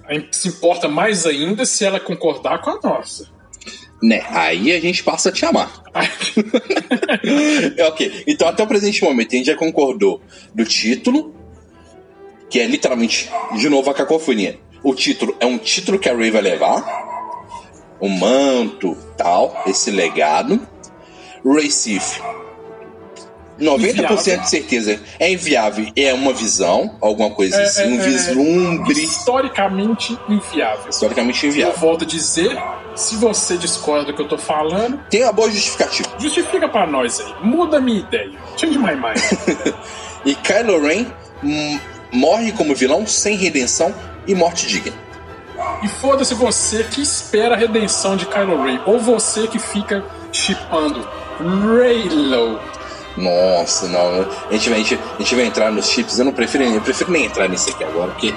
A gente se importa mais ainda se ela concordar com a nossa. Né, aí a gente passa a te amar. ok, então até o presente momento a gente já concordou do título, que é literalmente, de novo, a cacofonia. O título é um título que a Ray vai levar, o manto, tal, esse legado. Ray Sif, 90% inviável. de certeza é inviável. É uma visão, alguma coisa é, assim, um é, vislumbre. Historicamente inviável. Historicamente inviável. Eu volto a dizer, se você discorda do que eu tô falando. Tem uma boa justificativa. Justifica para nós aí. Muda a minha ideia. Change my mind. e Kylo Ren morre como vilão sem redenção e morte digna. E foda-se você que espera a redenção de Kylo Ren. Ou você que fica chipando Raylo nossa, não. A gente, vai, a, gente, a gente vai entrar nos chips. Eu não prefiro, eu prefiro nem entrar nisso aqui agora, porque.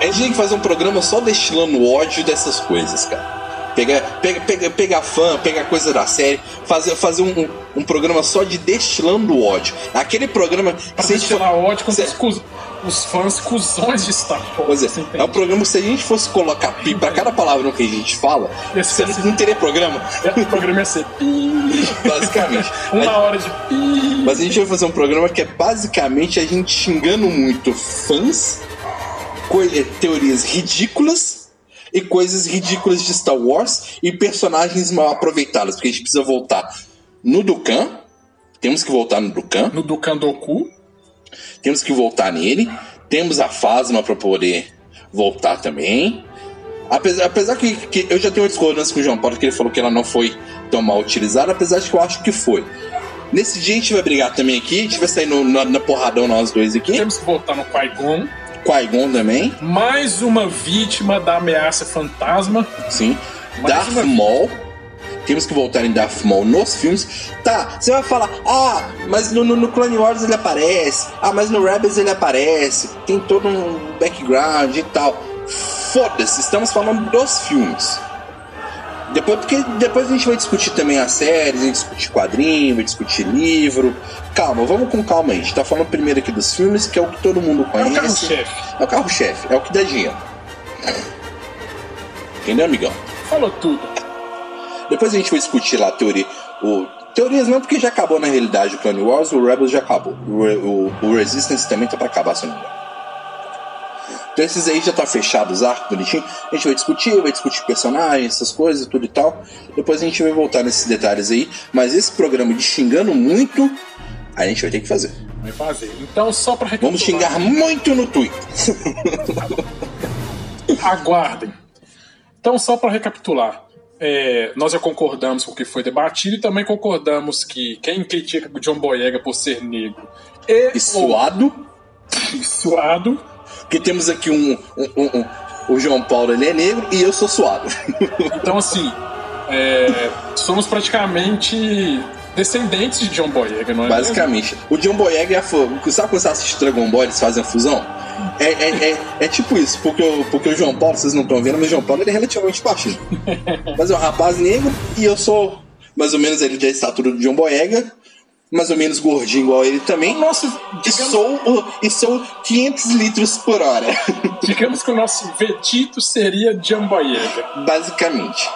A gente tem que fazer um programa só destilando ódio dessas coisas, cara. Pegar, pega, pega, pega fã, pegar coisa da série, fazer, fazer um, um, programa só de destilando ódio. Aquele programa. Pra destilar for, ódio contra os, os fãs cuzões de Star Wars. Pois é, é um programa se a gente fosse colocar pi pra cada palavra que a gente fala, você não, não teria programa. O programa ia ser pi. Basicamente. Uma hora de pi. Mas a gente vai fazer um programa que é basicamente a gente xingando muito fãs, teorias ridículas e coisas ridículas de Star Wars e personagens mal aproveitados, porque a gente precisa voltar no Dukan. Temos que voltar no Dukan. No Dukan Doku. Temos que voltar nele. Temos a Phasma para poder voltar também. Apesar, apesar que, que, eu já tenho uma discordância com o João Paulo, que ele falou que ela não foi tão mal utilizada, apesar de que eu acho que foi. Nesse dia a gente vai brigar também aqui, a gente vai sair no, na, na, porradão nós dois aqui. Temos que voltar no Qui-Gon. Qui-Gon também. Mais uma vítima da ameaça fantasma. Sim. Mais Darth Maul temos que voltar em Darth Maul nos filmes. Tá, você vai falar, ah, mas no, no, no, Clone Wars ele aparece, ah, mas no Rebels ele aparece, tem todo um background e tal. Foda-se, estamos falando dos filmes. Depois, porque depois a gente vai discutir também as séries, vai discutir quadrinho, vai discutir livro. Calma, vamos com calma aí. A gente tá falando primeiro aqui dos filmes, que é o que todo mundo conhece. É o carro-chefe. É o carro-chefe, é o que dá dinheiro. Entendeu, amigão? Falou tudo. Depois a gente vai discutir lá a teoria. O, teorias não, porque já acabou na realidade o Clone Wars, o Rebels já acabou. O, o, o Resistance também tá pra acabar, se não me engano. Então esses aí já tá fechado os arcos bonitinho. A gente vai discutir, vai discutir personagens, essas coisas, tudo e tal. Depois a gente vai voltar nesses detalhes aí. Mas esse programa de xingando muito, a gente vai ter que fazer. Vai fazer. Então, só pra recapitular. Vamos xingar muito no Twitter. Aguardem. Então, só para recapitular é, nós já concordamos com o que foi debatido e também concordamos que quem critica o John Boyega por ser negro e, e suado, e suado, que temos aqui um, um, um, um, o João Paulo ele é negro e eu sou suado. Então assim, é, somos praticamente descendentes de John Boyega, não é? Basicamente. Mesmo? O John Boyega é. Sabe quando você assiste Dragon Ball, eles fazem a fusão? É, é, é, é, tipo isso, porque, o, porque o João Paulo, vocês não estão vendo, mas o João Paulo ele é relativamente baixinho. mas é um rapaz negro e eu sou mais ou menos ele da estatura do John Boyega, mais ou menos gordinho igual ele também. Nossa, digamos... e, sou, e sou 500 litros por hora. digamos que o nosso Vetito seria John Boyega. Basicamente.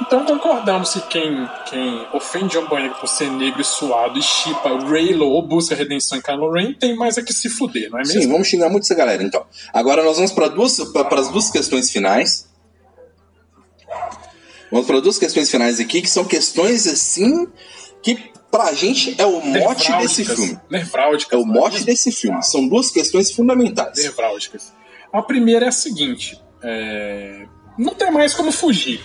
Então concordamos que quem, quem ofende John Boyega por ser negro e suado e chipa Raylo ou busca redenção em Kylo Ren tem mais é que se fuder, não é mesmo? Sim, vamos xingar muito essa galera então. Agora nós vamos para duas, as duas questões finais. Vamos para duas questões finais aqui, que são questões assim que pra gente é o mote desse filme. Nevrálgicas. É o mote desse filme. São duas questões fundamentais. Nevrálgicas. A primeira é a seguinte: é... não tem mais como fugir.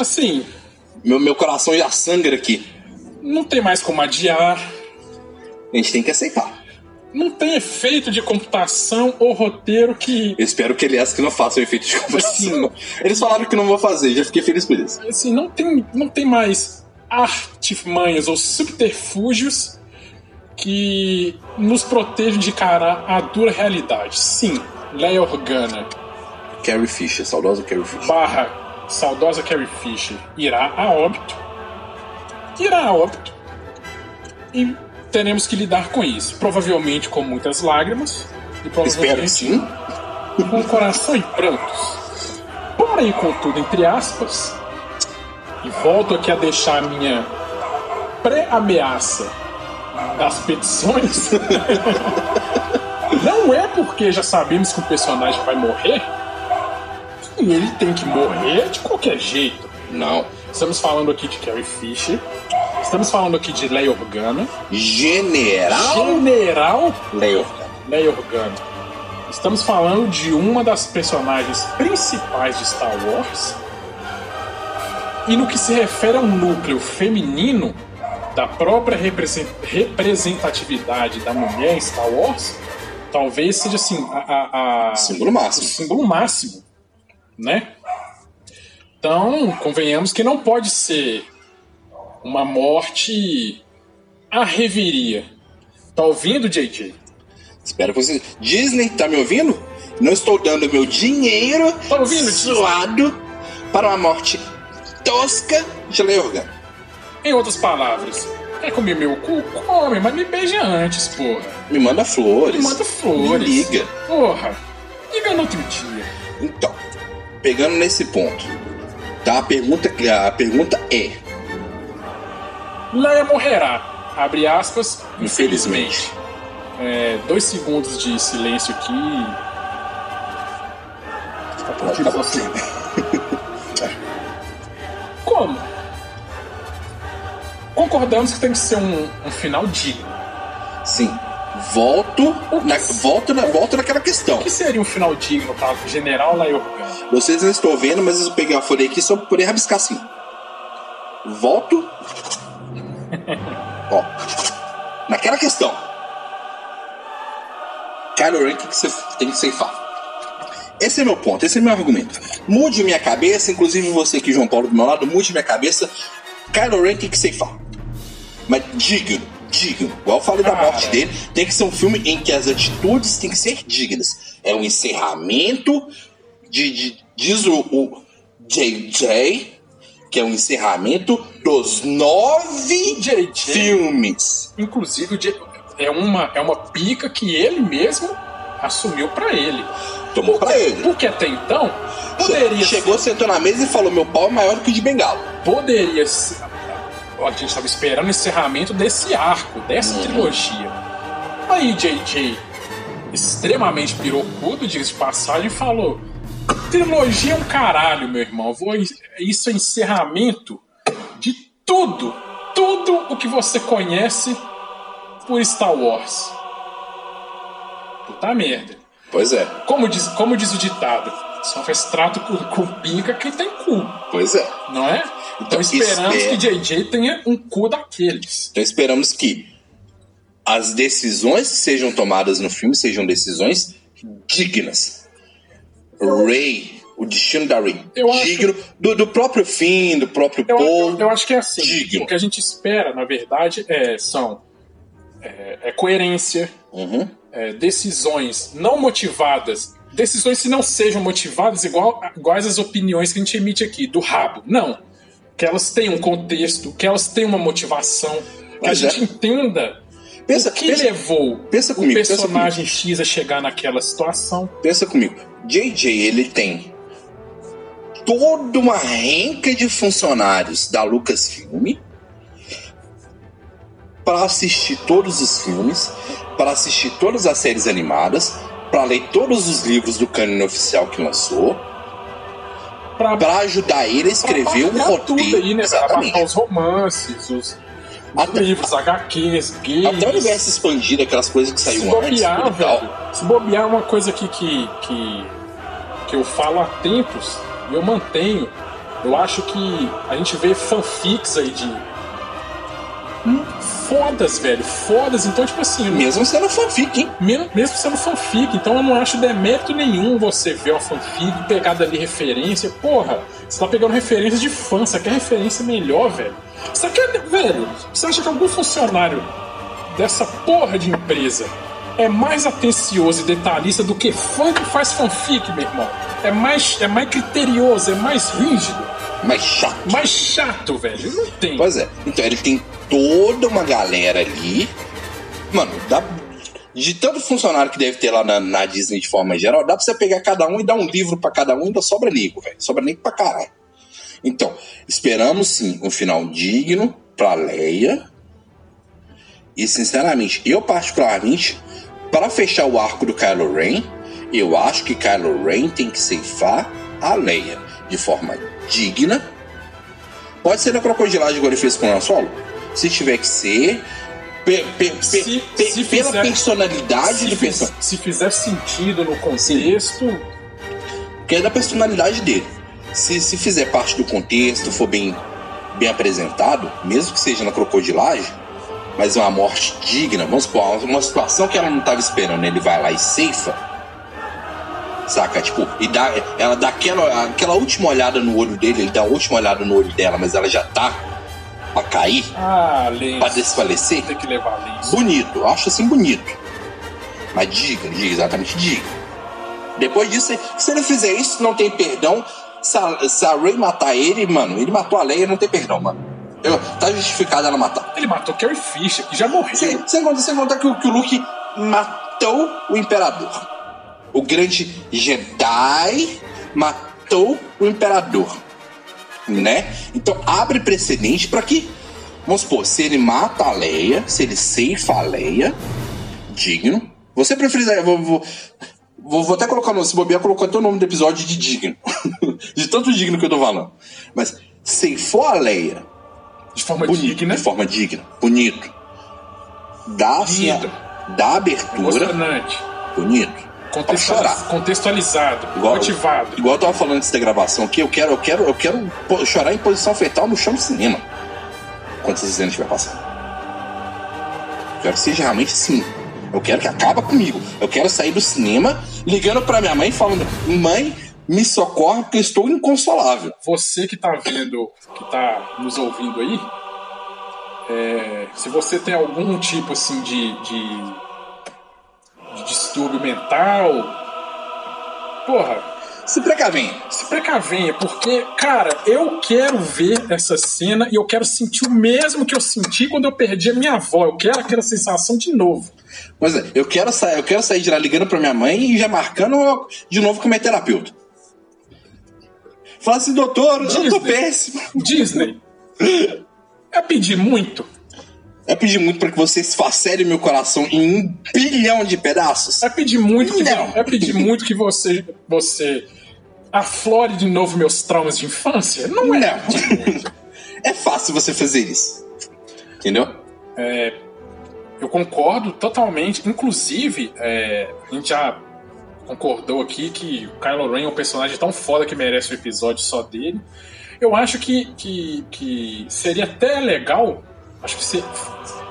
Assim. Meu, meu coração já sangra aqui. Não tem mais como adiar. A gente tem que aceitar. não tem efeito de computação ou roteiro que. Eu espero que aliás que não façam efeito de computação. Eles falaram que não vão fazer, já fiquei feliz por isso. Assim, não tem, não tem mais artimanhas ou subterfúgios que nos protejam de cara a dura realidade. Sim, Leia Organa. Carrie Fisher, saudosa Carrie Fisher. Barra, saudosa Carrie Fisher irá a óbito. Irá a óbito. E teremos que lidar com isso. Provavelmente com muitas lágrimas. E provavelmente Espero sim. com o coração em prantos. Porém, contudo, entre aspas, e volto aqui a deixar a minha pré-ameaça das petições. Não é porque já sabemos que o personagem vai morrer que ele tem que morrer de qualquer jeito. Não. Estamos falando aqui de Carrie Fisher. Estamos falando aqui de Leia Organa. General General Leo. Leia Organa. Estamos falando de uma das personagens principais de Star Wars. E no que se refere ao núcleo feminino da própria represen- representatividade da mulher em Star Wars, talvez seja assim a, a- a- Símbolo o máximo. símbolo máximo, né? Então, convenhamos que não pode ser uma morte à reveria. Tá ouvindo, JJ? Espero que você. Disney, tá me ouvindo? Não estou dando meu dinheiro Tá ouvindo, suado para uma morte tosca de Leo Organa. Em outras palavras, quer comer meu cu? Come, mas me beija antes, porra. Me manda flores. Me manda flores. Me liga. Porra. Liga no outro dia. Então, pegando nesse ponto, tá? A pergunta, a pergunta é: Leia morrerá. Abre aspas, Infelizmente. É, dois segundos de silêncio aqui. Tá tranquilo, Tá assim. É. Como? Concordamos que tem que ser um, um final digno. sim, volto, na, volto, na, volto naquela questão. O que seria um final digno para o General Leia Organa? Vocês não estão vendo, mas eu peguei a folha aqui só pra poder rabiscar assim. Volto. Ó. Naquela questão. Kylo Ren, o que você tem que ceifar? Esse é meu ponto, esse é meu argumento. Mude minha cabeça, inclusive você aqui, João Paulo, do meu lado, mude minha cabeça. Kylo Ren tem que ceifar. Mas digno, digno. Igual eu falei da Cara. morte dele, tem que ser um filme em que as atitudes têm que ser dignas. É um encerramento de, de- diz o, o JJ, que é o encerramento dos nove JJ. filmes. Inclusive, é uma, é uma pica que ele mesmo assumiu pra ele. Tomou pra ele. Porque até então, poderia Chegou, sentou na mesa e falou: Meu pau é maior que o de Bengala. poderia ser. A gente estava esperando o encerramento desse arco, dessa Uhum. trilogia. Aí JJ, extremamente pirocudo, diga-se de passagem, falou: Trilogia é um caralho, meu irmão. Vou, isso é encerramento de tudo. Tudo o que você conhece por Star Wars. Puta merda. Pois é, Como diz, como diz o ditado, só faz trato com, com pica quem tem cu. pois é. Não é? Então Então, esperamos espera. que JJ tenha um cu daqueles. Então esperamos que as decisões que sejam tomadas no filme sejam decisões dignas. Ray, o destino da Ray, Eu acho- digno do, do próprio fim, do próprio Eu, Paul. eu, eu acho que é assim. digno. O que a gente espera, na verdade, é, são é, é coerência, Uhum. é, decisões não motivadas. Decisões que não sejam motivadas igual, iguais às opiniões que a gente emite aqui, do rabo. Não. Que elas tenham um contexto, que elas tenham uma motivação, que a Pois é. gente entenda Pensa, o que pensa, levou pensa o comigo, pensa personagem X a chegar naquela situação. pensa comigo. JJ, ele tem toda uma renca de funcionários da Lucasfilm para assistir todos os filmes, para assistir todas as séries animadas, para ler todos os livros do cânone oficial que lançou, Pra, para ajudar ele a escrever o tudo roteiro. aí, né? Exatamente. os romances, os, os Até- livros, HQs, games. Até o universo expandido, aquelas coisas que Se saíram antes. bobear, velho. Se bobear é uma coisa aqui que, que, que eu falo há tempos e eu mantenho. Eu acho que a gente vê fanfics aí de. Fodas, velho. Fodas. Então, tipo assim. Mesmo sendo fanfic, hein? Mesmo, mesmo sendo fanfic. Então eu não acho demérito nenhum você ver uma fanfic, pegar dali referência. Porra, você tá pegando referência de fã, você quer referência melhor, velho. Você quer. Velho, você acha que algum funcionário dessa porra de empresa é mais atencioso e detalhista do que fã que faz fanfic, meu irmão? É mais, é mais criterioso, é mais rígido. Mais chato. Mais chato, velho. Não tem. Pois é. Então ele tem toda uma galera ali. Mano, dá. De tanto funcionário que deve ter lá na, na Disney de forma geral, dá pra você pegar cada um e dar um livro para cada um e ainda sobra nego, velho. Sobra nego pra caralho. Então, esperamos sim um final digno pra Leia. E sinceramente, eu particularmente, para fechar o arco do Kylo Ren, eu acho que Kylo Ren tem que ceifar a Leia de forma digna. Pode ser na crocodilagem igual ele fez com o Han Solo? Se tiver que ser, pe, pe, pe, Se- se pela fizer- personalidade se, do personagem. se fizer sentido no contexto, Que é da personalidade dele. Se, se fizer parte do contexto, for bem, bem apresentado, mesmo que seja na crocodilagem, mas uma morte digna, vamos supor, uma situação que ela não estava esperando, ele vai lá e ceifa. Saca? Tipo, e dá, ela dá aquela, aquela última olhada no olho dele, ele dá a última olhada no olho dela, mas ela já tá pra cair, ah, pra desfalecer. Tem que levar. Bonito, acho assim bonito. Mas diga, diga, exatamente diga. Depois disso, se ele fizer isso, não tem perdão. Se a, se a Rey matar ele, mano, ele matou a Leia, não tem perdão, mano. Eu, tá justificado ela matar. Ele matou Carrie Fisher, que já morreu. Sem, sem contar, sem contar que, o- que o Luke matou o Imperador. O grande Jedi matou o Imperador. Né? Então abre precedente pra que, vamos supor, se ele mata a Leia, se ele ceifa a Leia, digno. Você preferiria. Vou, vou, vou, vou até colocar no. Se bobear, colocou até o nome do episódio de digno. de tanto digno que eu tô falando. Mas ceifou a Leia De forma bonito, digna. de forma digna, bonito. Dá assim, dá abertura, Emocionante. bonito. Contextualiz- chorar. Contextualizado. Igual- motivado. Igual eu tava falando antes da gravação aqui, eu quero, eu quero, eu quero chorar em posição fetal no chão do cinema. Quando essa cena estiver passando. Quero que seja realmente assim. Eu quero que acaba comigo. Eu quero sair do cinema ligando pra minha mãe falando: Mãe, me socorre porque eu estou inconsolável. Você que tá vendo, que tá nos ouvindo aí, é, se você tem algum tipo assim de, de, de distúrbio mental, porra, Se precavenha. se precavenha, porque, cara, eu quero ver essa cena e eu quero sentir o mesmo que eu senti quando eu perdi a minha avó. Eu quero aquela sensação de novo. Mas é, eu quero sair, eu quero sair de lá ligando pra minha mãe e já marcando de novo com minha terapeuta. Fala assim, doutor, eu tô Disney. péssimo. Disney. É pedir muito. Eu pedi muito pra que você esfacere meu coração em um bilhão de pedaços. É pedir muito que, Não. é pedir muito que você, você aflore de novo meus traumas de infância? Não é. Não. É fácil você fazer isso. Entendeu? Eu concordo totalmente. Inclusive, é, a gente já concordou aqui que o Kylo Ren é um personagem tão foda que merece um episódio só dele. Eu acho que, que, que seria até legal. Acho que se-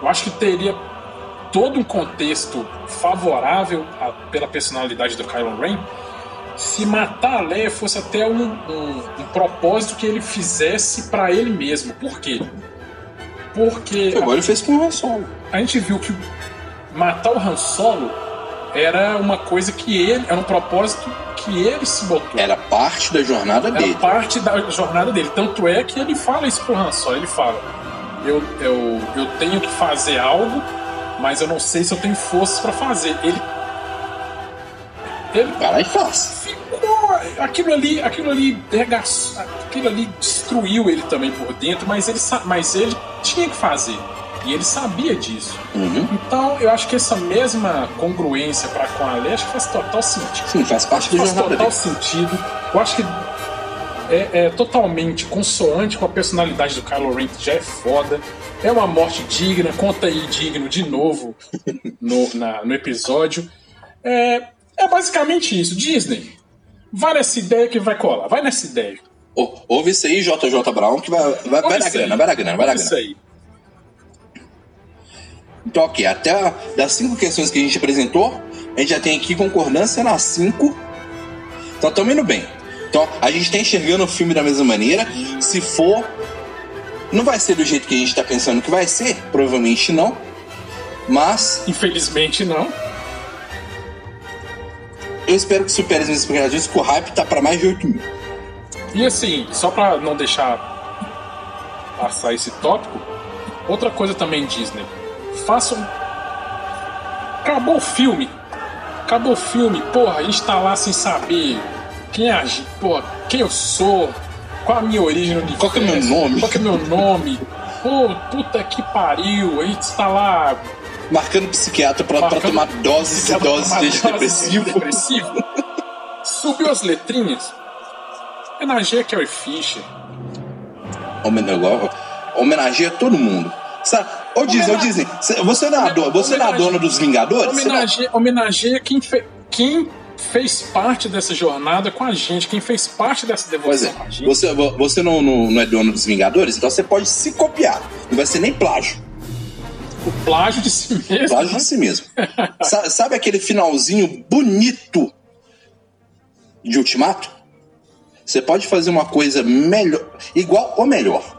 eu acho que teria todo um contexto favorável a- pela personalidade do Kylo Ren se matar a Leia fosse até um, um- um propósito que ele fizesse pra ele mesmo. Por quê? Porque Igual ele fez com o Han Solo. a gente viu que matar o Han Solo era uma coisa que ele. Era um propósito que ele se botou. Era parte da jornada Era dele. parte da jornada dele. Tanto é que ele fala isso pro Han Solo. Ele fala: eu, eu, eu tenho que fazer algo, mas eu não sei se eu tenho forças pra fazer. Ele. Ele Vai lá e faz. ficou. Aquilo ali, aquilo ali regaçou, aquilo ali destruiu ele também por dentro, mas ele, mas ele tinha que fazer. E ele sabia disso. Uhum. Então, eu acho que essa mesma congruência para com a que faz total sentido. Sim, faz parte da Faz total dele. sentido. Eu acho que é, é totalmente consoante com a personalidade do Kylo Ren, que já é foda. É uma morte digna, conta aí digno de novo no, na- no episódio. É, é basicamente isso. Disney, vai nessa ideia que vai colar. Vai nessa ideia. Ô, Ouve isso aí, JJ Brown, que vai, vai, vai isso grana, vai dar grana, vai dar Ouve isso grana. aí. Então, ok, até a- das cinco questões que a gente apresentou, a gente já tem aqui concordância nas cinco. Então, estamos indo bem. Então, a gente tá enxergando o filme da mesma maneira. Se for, não vai ser do jeito que a gente tá pensando que vai ser, provavelmente não. Mas Infelizmente não. eu espero que supere as minhas expectativas, porque o hype tá para mais de 8 mil. E assim, só pra não deixar passar esse tópico, outra coisa também, Disney. Façam. Acabou o filme. Acabou o filme. Porra, a gente tá lá sem saber quem é a gente, porra, quem eu sou, qual a minha origem no universo. Qual que é meu nome? Qual que é meu nome? Pô, puta que pariu. A gente tá lá Marcando psiquiatra pra, tomar doses e doses de antidepressivo. depressivo. Subiu as letrinhas. Homenageia Carrie Fisher. Homen- Homenageia todo mundo. Sabe? Ô Disney, ô Disney, cê- você não é a dona, você não é dona dos Vingadores? Homenageia, homenageia quem, fe- quem fez parte dessa jornada com a gente, quem fez parte dessa Pois devoção é, com a gente. você, você não, não, não é dono dos Vingadores, então você pode se copiar. Não vai ser nem plágio. O plágio de si mesmo. Plágio de si mesmo. Sa- Sabe aquele finalzinho bonito de Ultimato? Você pode fazer uma coisa melhor, igual ou melhor.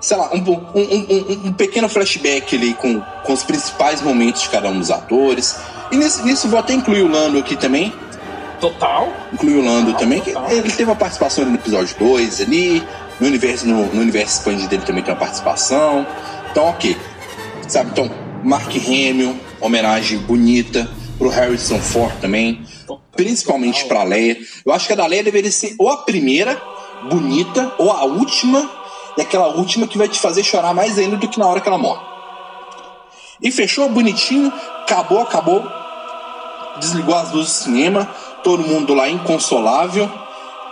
Sei lá, um, um- um- um- um pequeno flashback ali com, com os principais momentos de cada um dos atores. E nisso, nisso vou até incluir o Lando aqui também. Total. Incluir o Lando Total, também, que total. ele teve uma participação no episódio 2 ali. No universo, no, no universo expandido dele também tem uma participação. Então, ok. Sabe, então, Mark Hamill, homenagem bonita pro Harrison Ford também. Principalmente pra Leia. Eu acho que a da Leia deveria ser ou a primeira, bonita, ou a última, e aquela última que vai te fazer chorar mais ainda do que na hora que ela morre. E fechou bonitinho, acabou, acabou. Desligou as luzes do cinema, todo mundo lá inconsolável.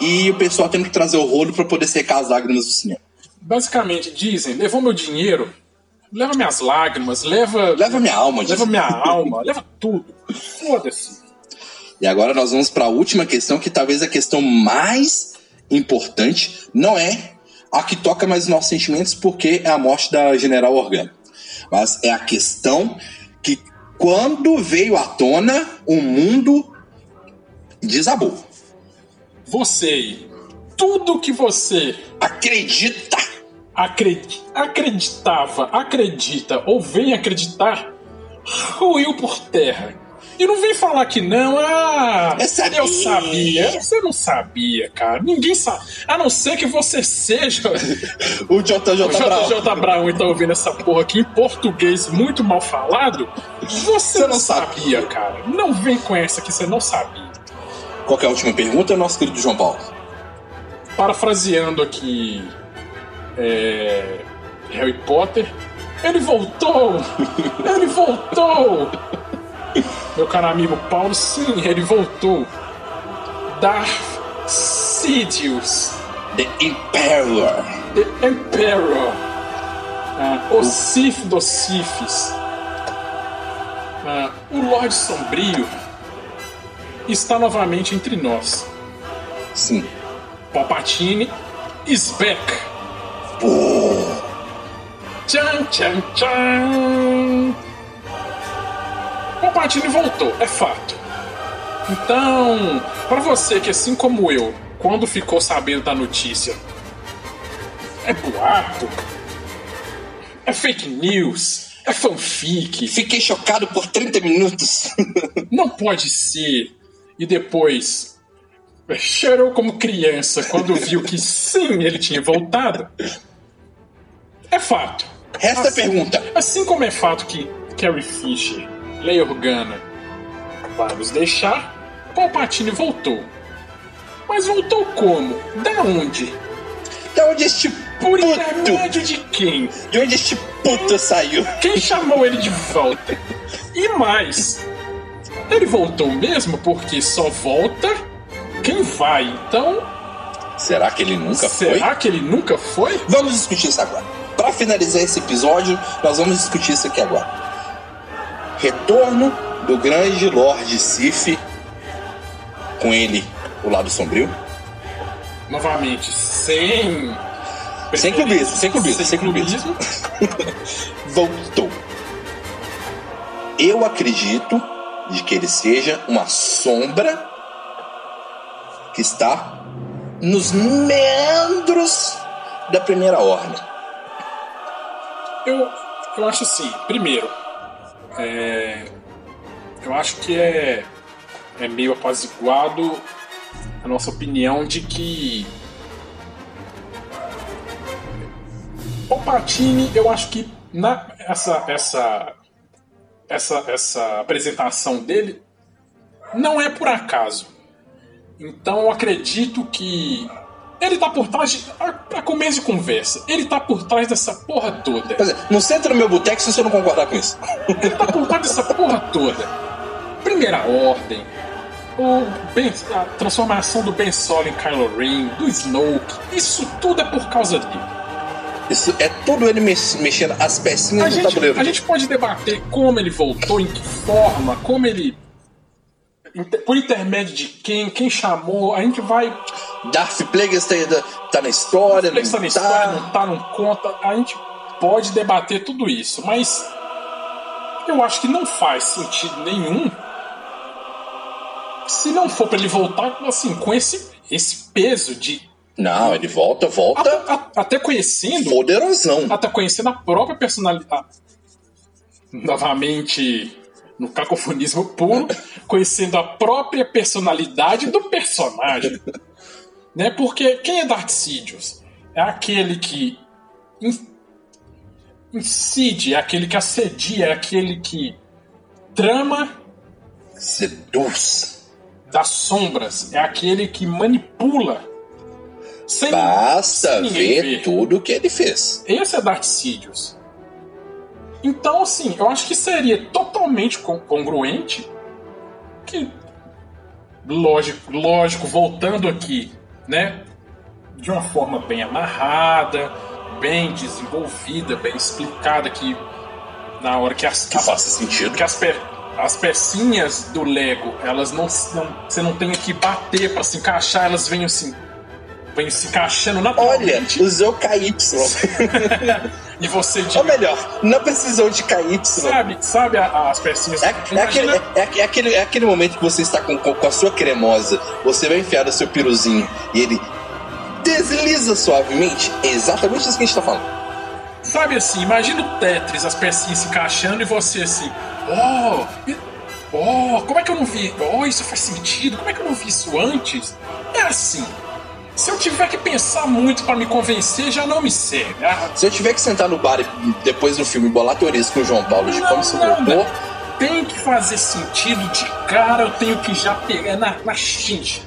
E o pessoal tendo que trazer o rolo pra poder secar as lágrimas do cinema. Basicamente, dizem, levou meu dinheiro, leva minhas lágrimas, leva. Leva minha alma, Leva Disney. minha alma, leva tudo. Foda-se. E agora nós vamos para a última questão, que talvez a questão mais importante não é a que toca mais os nossos sentimentos, porque é a morte da General Organa. Mas é a questão que, quando veio à tona, o mundo desabou. Você, tudo que você Acredita! acredi- acreditava, acredita ou vem acreditar, ruiu por terra. E não vem falar que não, ah, Eu sabia. eu sabia. Você não sabia, cara. Ninguém sabe. A não ser que você seja O JJ o. JJ Brown e tá ouvindo essa porra aqui em português muito mal falado. Você não não sabia, cara. Não vem com essa que você não sabia. Qual é a última pergunta, nosso querido João Paulo? Parafraseando aqui é, Harry Potter, ele voltou! ele voltou! Meu caro amigo Paulo, sim, ele voltou. Darth Sidious, The Emperor. The Emperor, ah, o Sith dos Siths, ah, o Lorde Sombrio, está novamente entre nós. Sim. Palpatine is back. Tchan, tchan, tchan. Palpatine voltou, é fato. Então, pra você que assim como eu, quando ficou sabendo da notícia, é boato, é fake news, é fanfic, Fiquei chocado por 30 minutos. não pode ser. E depois chorou como criança quando viu que sim, ele tinha voltado. É fato. Resta a pergunta. Assim como é fato que Carrie Fisher, Leia Organa, vai nos deixar, Palpatine voltou. Mas voltou como? Da onde? De onde este Por puto? de quem? De onde este puto saiu? Quem chamou ele de volta? E mais, ele voltou mesmo porque só volta quem vai. Então, Será que ele nunca foi? será que ele nunca foi? Vamos discutir isso agora. Para finalizar esse episódio, nós vamos discutir isso aqui agora. Retorno do grande Lord Sif. Com ele, o lado sombrio. Novamente, sem. Sem clubismo, sem clubismo, sem clubismo. clubismo. Voltou. Eu acredito de que ele seja uma sombra que está nos meandros da primeira ordem. Eu, eu acho assim, primeiro, é, eu acho que é, é meio apaziguado a nossa opinião de que o Patini, eu acho que na, essa, essa, essa, essa apresentação dele não é por acaso. Então eu acredito que ele tá por trás de. Pra começo de conversa, ele tá por trás dessa porra toda. Quer dizer, não senta no meu boteco se você não concordar com isso. Ele tá por trás dessa porra toda. Primeira ordem. O ben, a transformação do Ben Solo em Kylo Ren, do Snoke, isso tudo é por causa dele. Isso é tudo ele mex- mexendo as pecinhas A do gente, tabuleiro. a gente pode debater como ele voltou, em que forma, como ele. Por intermédio de quem, quem chamou, a gente vai. Darth Plagueis tá, tá na história, Netflix tá não na tá. história, não tá, não conta. A gente pode debater tudo isso, mas eu acho que não faz sentido nenhum se não for pra ele voltar assim, com esse, esse peso de. Não, ele volta, volta Até, a- até conhecendo. poderosão. Até conhecendo a própria personalidade. Novamente, no cacofonismo puro, conhecendo a própria personalidade do personagem. Né? Porque quem é Darth Sidious? É aquele que in- incide, é aquele que assedia, é aquele que trama Seduz. das sombras, é aquele que manipula. Sem, Basta sem ninguém ver tudo o que ele fez. Esse é Darth Sidious. Então, assim, eu acho que seria totalmente con- congruente que, lógico, lógico, voltando aqui, né, de uma forma bem amarrada, bem desenvolvida, bem explicada, que na hora que as, Que as- faça sentido. que as, pe- as pecinhas do Lego, elas não, não você não tem que bater para se encaixar, elas vêm assim, se encaixando Olha, naturalmente. usou KY. E você de Ou melhor, não precisou de KY. Sabe, sabe a- as pecinhas? É, é aquele, Imagina- é, é aquele, é aquele momento que você está com, com, a sua cremosa, você vai enfiar o seu piruzinho e ele desliza suavemente. É exatamente isso que a gente está falando. Sabe assim, imagina o Tetris, as pecinhas se encaixando e você assim, oh, oh, como é que eu não vi? Oh, isso faz sentido, como é que eu não vi isso antes? É assim. Se eu tiver que pensar muito pra me convencer, já não me serve. Ah, Se eu tiver que sentar no bar e depois do filme bolar teorias com o João Paulo de Não, como se não. tem que fazer sentido de cara, eu tenho que já pegar na, na xinge.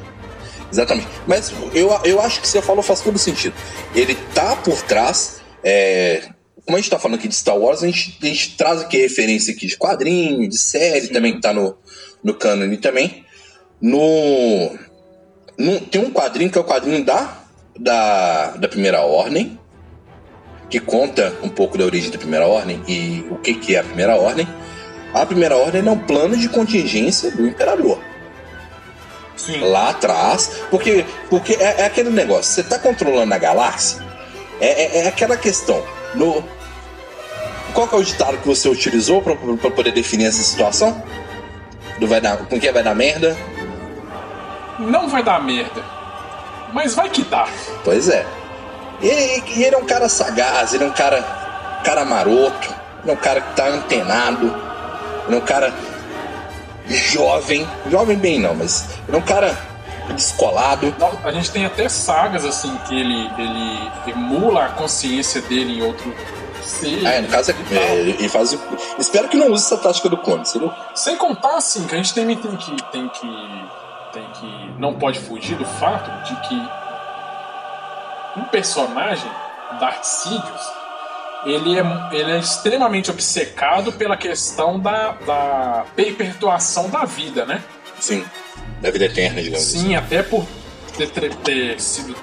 Exatamente. Mas eu, eu acho que você falou faz todo sentido. Ele tá por trás. é, como a gente tá falando aqui de Star Wars, a gente, a gente traz aqui referência aqui de quadrinho, de série também que tá no, no cânone também. No, no- Tem um quadrinho que é o quadrinho da, da, da Primeira Ordem, que conta um pouco da origem da Primeira Ordem e o que, que é a Primeira Ordem. A Primeira Ordem é um plano de contingência do Imperador Sim. lá atrás, porque, porque é, é aquele negócio, você tá controlando a galáxia, é, é, é aquela questão. No, qual que é o ditado que você utilizou para poder definir essa situação? Do vai dar, com que vai dar merda? Não vai dar merda. Mas vai que dá. Pois é. E, e ele é um cara sagaz, ele é um cara, cara maroto, ele é um cara que tá antenado, ele é um cara jovem, jovem bem não, mas ele é um cara descolado. A gente tem até sagas assim que ele, ele emula a consciência dele em outro ser. Ah, é, no caso, é, e tal. é, ele faz. Espero que não use essa tática do clone, seria? Sem contar assim que a gente também tem que tem que tem que não pode fugir do fato de que um personagem Darth Sidious ele é, ele é extremamente obcecado pela questão da, da perpetuação da vida, né? Sim. Da vida eterna, digamos assim. Sim, até por ter, ter- ter sido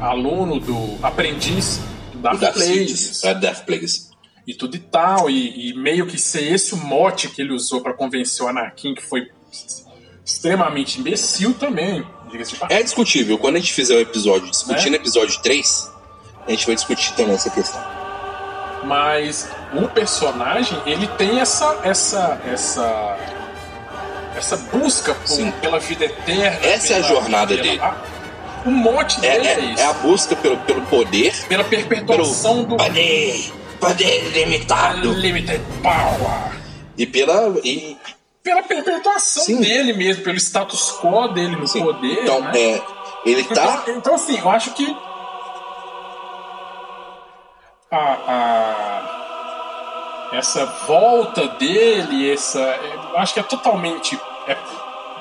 aluno do aprendiz do O Darth Darth Plagueis. É Death Plagueis. e tudo e tal, e, e meio que ser esse o mote que ele usou pra convencer o Anakin, que foi extremamente imbecil também. É discutível. Quando a gente fizer o episódio, discutindo É? o episódio 3, a gente vai discutir também essa questão. Mas o personagem, ele tem essa essa essa essa busca por, pela vida eterna. Essa é a pela- jornada pela- dele. a- o mote É, dele é, é, isso. é a busca pelo, pelo poder, Pela perpetuação do poder, poder ilimitado. Limited Power. E pela. E, Pela perpetuação Sim. dele mesmo, pelo status quo dele no sim. poder. Então, né? é, ele tá. Então, então, assim, eu acho que. A, a- essa volta dele, essa. Eu acho que é totalmente. É,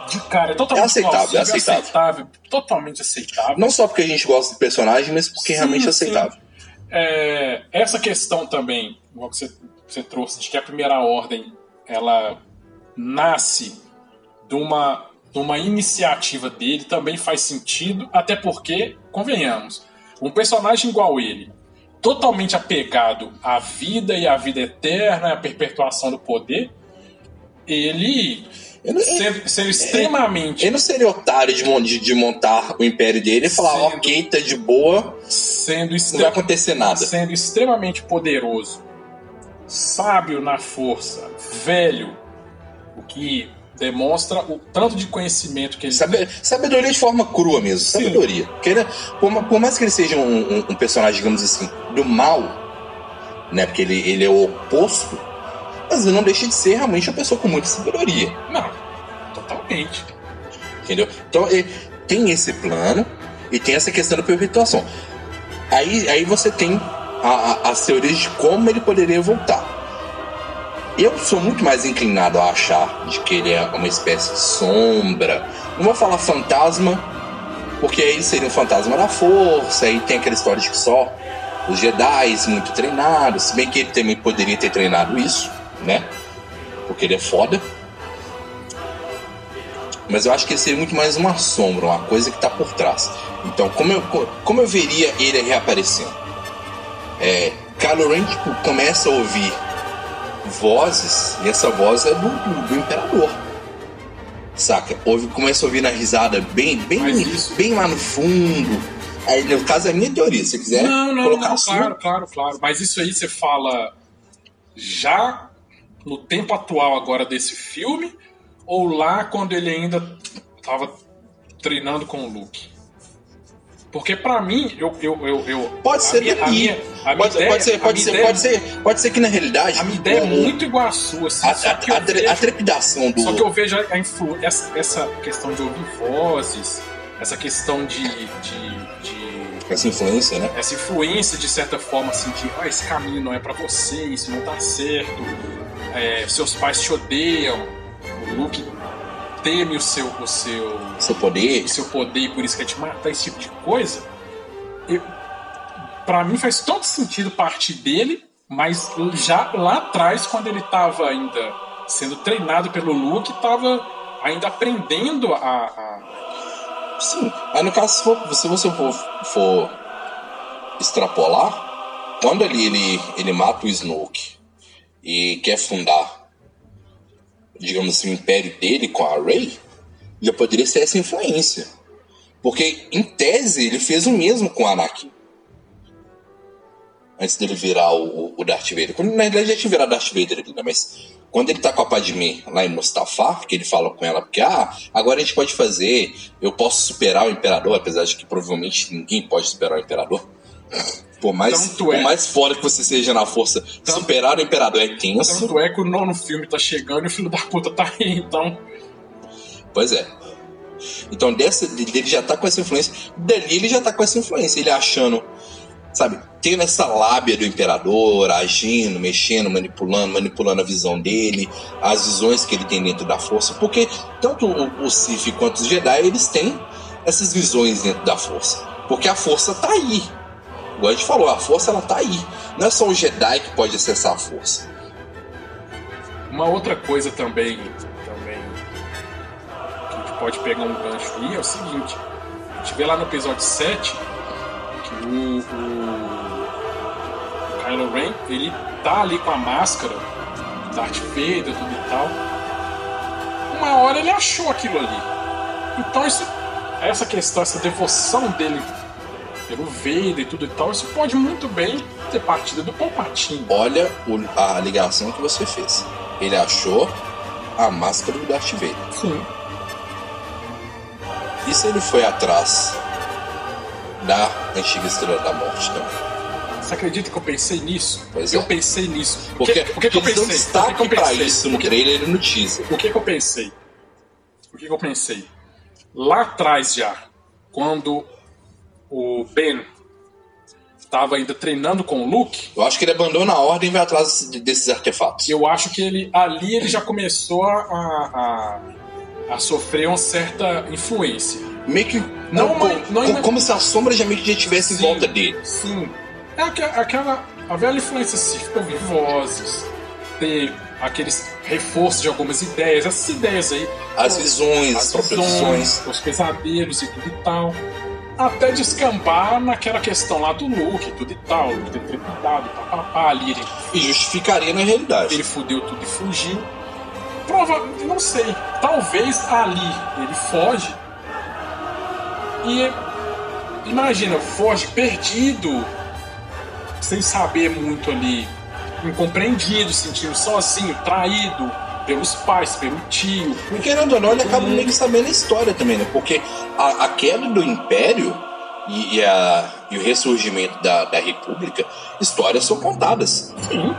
de cara, é totalmente É aceitável, plausível, é aceitável. totalmente aceitável. Não só porque a gente gosta do personagem, mas porque Sim, realmente é aceitável. É, essa questão também, igual que você, você trouxe, de que a primeira ordem ela nasce de uma, de uma iniciativa dele, também faz sentido, até porque, convenhamos, um personagem igual ele, totalmente apegado à vida e à vida eterna, à perpetuação do poder, ele, não, sendo, sendo extremamente ele não seria otário de, de- montar o império dele e falar, Sendo- ok, tá de boa, sendo não vai acontecer nada. sendo extremamente poderoso, sábio na força, velho, o que demonstra o tanto de conhecimento que ele Sabe- sabedoria de forma crua mesmo, Sim. sabedoria. Porque ele- por, por mais que ele seja um, um- um personagem, digamos assim, do mal, né? Porque ele, ele é o oposto, mas ele não deixa de ser realmente uma pessoa com muita sabedoria, Não, totalmente. entendeu? Então ele tem esse plano e tem essa questão da perpetuação. Aí, aí você tem a- a- as teorias de como ele poderia voltar. Eu sou muito mais inclinado a achar de que ele é uma espécie de sombra. Não vou falar fantasma, porque aí seria um fantasma da força, aí tem aquela história de que só os Jedi muito treinados, se bem que ele também poderia ter treinado isso, né? Porque ele é foda. Mas eu acho que ele seria muito mais uma sombra, uma coisa que tá por trás. Então, como eu, como eu veria ele reaparecendo? É, Kylo Ren tipo, começa a ouvir vozes, e essa voz é do, do, do Imperador. Saca? Ouve, começa a ouvir na risada bem, bem, isso- bem lá no fundo. Aí, no caso, é a minha teoria. Se você quiser Não, não, colocar não, assim, claro, claro, claro. Mas isso aí você fala já no tempo atual agora desse filme ou lá quando ele ainda tava treinando com o Luke? Porque pra mim, eu. eu, eu, eu Pode ser minha, a daqui. minha, a Pode, ideia, pode ser, pode ser, ideia- pode ser, pode ser que na realidade A minha ideia é muito igual a sua, assim, a, só a, que a, vejo- a trepidação do Só que eu vejo a influ... essa, essa questão de ouvir vozes, essa questão de, de, de- essa influência, né? essa influência de certa forma assim de ah, esse caminho não é pra você, isso não tá certo, é, seus pais te odeiam, o Luke teme o seu, o seu, Seu poder. o seu poder e por isso quer te matar, esse tipo de coisa. Eu, pra mim faz todo sentido partir dele, mas já lá atrás, quando ele tava ainda sendo treinado pelo Luke, tava ainda aprendendo a. a- Sim. Aí no caso, se, for, se você for, for extrapolar, quando ele, ele, ele mata o Snoke e quer fundar, digamos assim, o império dele com a Rey, já poderia ser essa influência. Porque, em tese, ele fez o mesmo com o Anakin. Antes dele virar o, o Darth Vader. Quando, na verdade, já tinha virado Darth Vader ali, né? Mas quando ele tá com a Padmé lá em Mustafar, que ele fala com ela, porque, ah, agora a gente pode fazer, eu posso superar o Imperador, apesar de que provavelmente ninguém pode superar o Imperador. Por mais, Tanto é. por mais fora que você seja na força, superar o Imperador é tenso. Tanto é que o nono filme tá chegando e o filho da puta tá aí, então. Pois é. Então, dessa, dele já tá com essa influência. Dali ele já tá com essa influência. Ele achando, sabe, tendo essa lábia do imperador, agindo, mexendo, manipulando, manipulando a visão dele, as visões que ele tem dentro da força. Porque tanto o, o Sith quanto os Jedi, eles têm essas visões dentro da força. Porque a força tá aí. Igual a gente falou, a força ela tá aí. Não é só o Jedi que pode acessar a força. Uma outra coisa também, também que a gente pode pegar um gancho aí é o seguinte: a gente vê lá no episódio 7 que o, o, o Kylo Ren ele tá ali com a máscara, Darth Vader, tudo e tal. Uma hora ele achou aquilo ali. Então isso, essa questão, essa devoção dele pelo Vader e tudo e tal, isso pode muito bem ter partido do Palpatine. Olha o- a ligação que você fez. Ele achou a máscara do Darth Vader. Sim. E se ele foi atrás da antiga Estrela da Morte também? Você acredita que eu pensei nisso? Pois eu é. pensei nisso. Porque, que, o que, que eu pensei? destaque o que, eu pra pensei? isso no que- trailer e no teaser. O que, que eu pensei? O que, que eu pensei? Lá atrás já, quando o Ben estava ainda treinando com o Luke, Eu acho que ele abandona a ordem e vai atrás de- desses artefatos. eu acho que ele ali ele já começou a, a, a- sofrer uma certa influência. Meio que. Não, como, não, como- mas- como se a sombra já meio que já estivesse em volta dele. Sim. É aque- aquela. A velha influência Sith ouvir vozes, ter aqueles reforços de algumas ideias, essas ideias aí. As visões, as as visões. os pesadelos e tudo e tal. Até descambar naquela questão lá do Luke, tudo e tal, Luke ter trepidado, papapá, ali ele, E justificaria na realidade. ele fudeu tudo e fugiu. Prova, não sei, talvez ali ele foge e imagina, foge perdido, sem saber muito ali, incompreendido, sentindo sozinho, traído pelos pais, pelo tio, E querendo ou não, ele acaba Sim. meio que sabendo a história também, né? Porque a, a queda do Império e, e a- e o ressurgimento da, da República, histórias são contadas. Sim.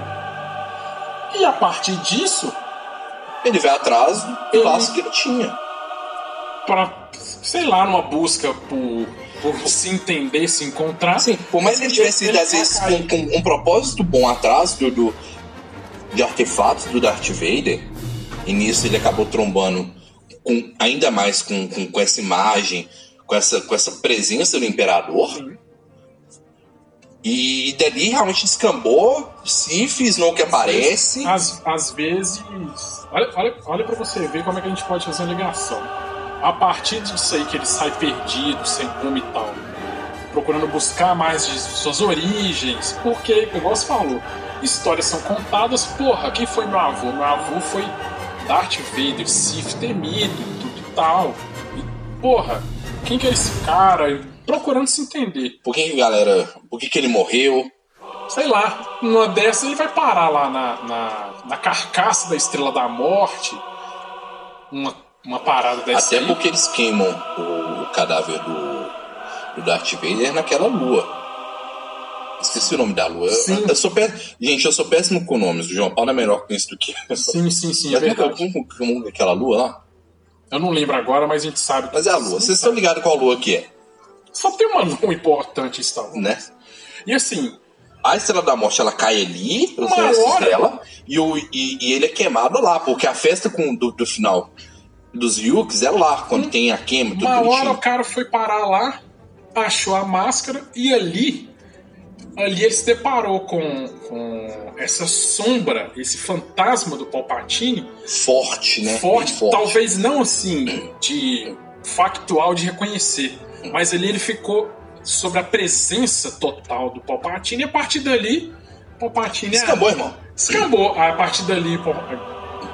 E a partir disso, Ele vai atrás do Ele- laço que ele tinha. para sei lá, numa busca por, por se entender, se encontrar. Assim, por mais que ele tivesse ido, às vezes, com, com um propósito bom atrás do, do- de artefatos do Darth Vader, e nisso ele acabou trombando com, ainda mais com, com, com essa imagem, com essa, com essa presença do Imperador. E dali realmente descambou, Sif, Snow que aparece. Às, às vezes. Olha, olha, olha pra você ver como é que a gente pode fazer uma ligação. A partir disso aí que ele sai perdido, sem rumo e tal, procurando buscar mais de suas origens, porque, igual você falou, histórias são contadas, porra, quem foi meu avô? Meu avô foi Darth Vader, Sith temido, tudo e tal. E, porra, quem que é esse cara? Procurando se entender. Por que, que, galera, por que, que ele morreu? sei lá, numa dessas ele vai parar lá na, na, na carcaça da Estrela da Morte. Uma, uma parada dessa Até aí. porque eles queimam o, o cadáver do, do Darth Vader naquela lua. Esqueci o nome da lua. Eu- Sim. Eu, sou pé... Gente, eu sou péssimo com nomes. O João Paulo é melhor com isso do que eu. Sim, sim, sim, é verdade. como, como aquela lua lá? Eu não lembro agora, mas a gente sabe. Mas é a lua. Vocês estão ligados qual lua que é, Só tem uma lua importante Star né? E assim, A Estrela da Morte, ela cai ali, os restos hora. dela, e, o, e, e ele é queimado lá, porque a festa com, do, do final dos Yukes é lá, quando tem a queima, tudo uma hora bonitinho. o cara foi parar lá, achou a máscara e ali. Ali ele se deparou com, com essa sombra, esse fantasma do Palpatine, Forte, né? forte, forte. talvez não assim de factual de reconhecer, mas ali ele ficou sobre a presença total do Palpatine e a partir dali Palpatine é- Escambou, irmão. Escambou. A partir dali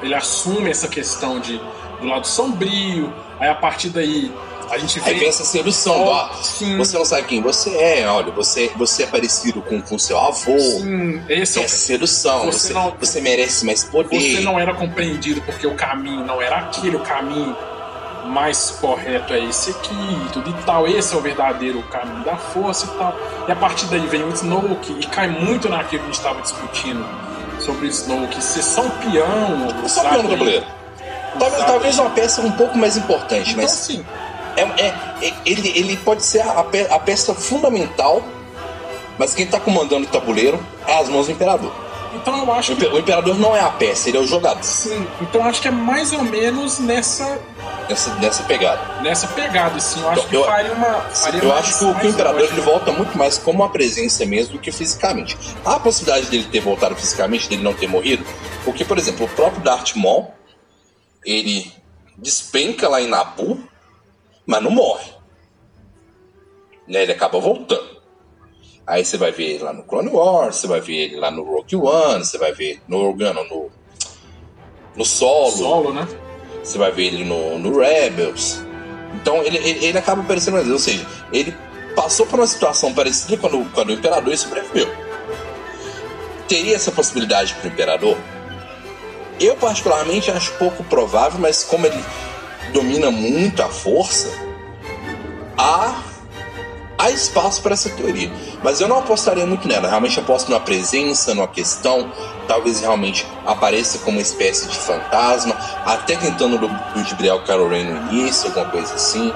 ele assume essa questão de do lado sombrio. Aí a partir daí a gente vê Aí vem essa sedução, Oh, ó. sim. Você não sabe quem você é, olha, você, você é parecido com, com seu avô. Sim, esse é o Essa sedução, Você você, não- você merece mais poder. Você não era compreendido porque o caminho não era aquele, o caminho mais correto é esse aqui, e tudo e tal. Esse é o verdadeiro caminho da força e tal. E a partir daí vem o Snoke e cai muito naquilo que a gente estava discutindo sobre o Snoke ser só um peão. Só peão do tabuleiro. Talvez, talvez uma peça um pouco mais importante, Então, mas assim, é, é- é- ele, ele pode ser a, a peça fundamental, mas quem tá comandando o tabuleiro é as mãos do imperador. então eu acho que. o imperador não é a peça, ele é o jogador Sim, então eu acho que é mais ou menos nessa, nessa, nessa pegada. nessa pegada, assim. Eu acho que Eu- faria uma. Faria Eu mais- acho que o, que o imperador ele volta muito mais como uma presença mesmo do que fisicamente. Há a possibilidade dele ter voltado fisicamente, dele não ter morrido, porque, por exemplo, o próprio Darth Maul, ele despenca lá em Nabu, mas não morre. Né, Ele acaba voltando. Aí você vai ver ele lá no Clone Wars, você vai ver ele lá no Rogue One, você vai ver no Organo, no, no Solo, Solo, né? você vai ver ele no, no Rebels. Então ele, ele, ele acaba aparecendo mais. Ou seja, ele passou por uma situação parecida quando, quando o Imperador sobreviveu. Teria essa possibilidade para o Imperador? Eu, particularmente, acho pouco provável, mas como ele domina muito a força, há, há espaço para essa teoria. Mas eu não apostaria muito nela. Realmente aposto numa presença, numa questão. Talvez realmente apareça como uma espécie de fantasma, até tentando ludibriar o Carol Rain no início, alguma coisa assim.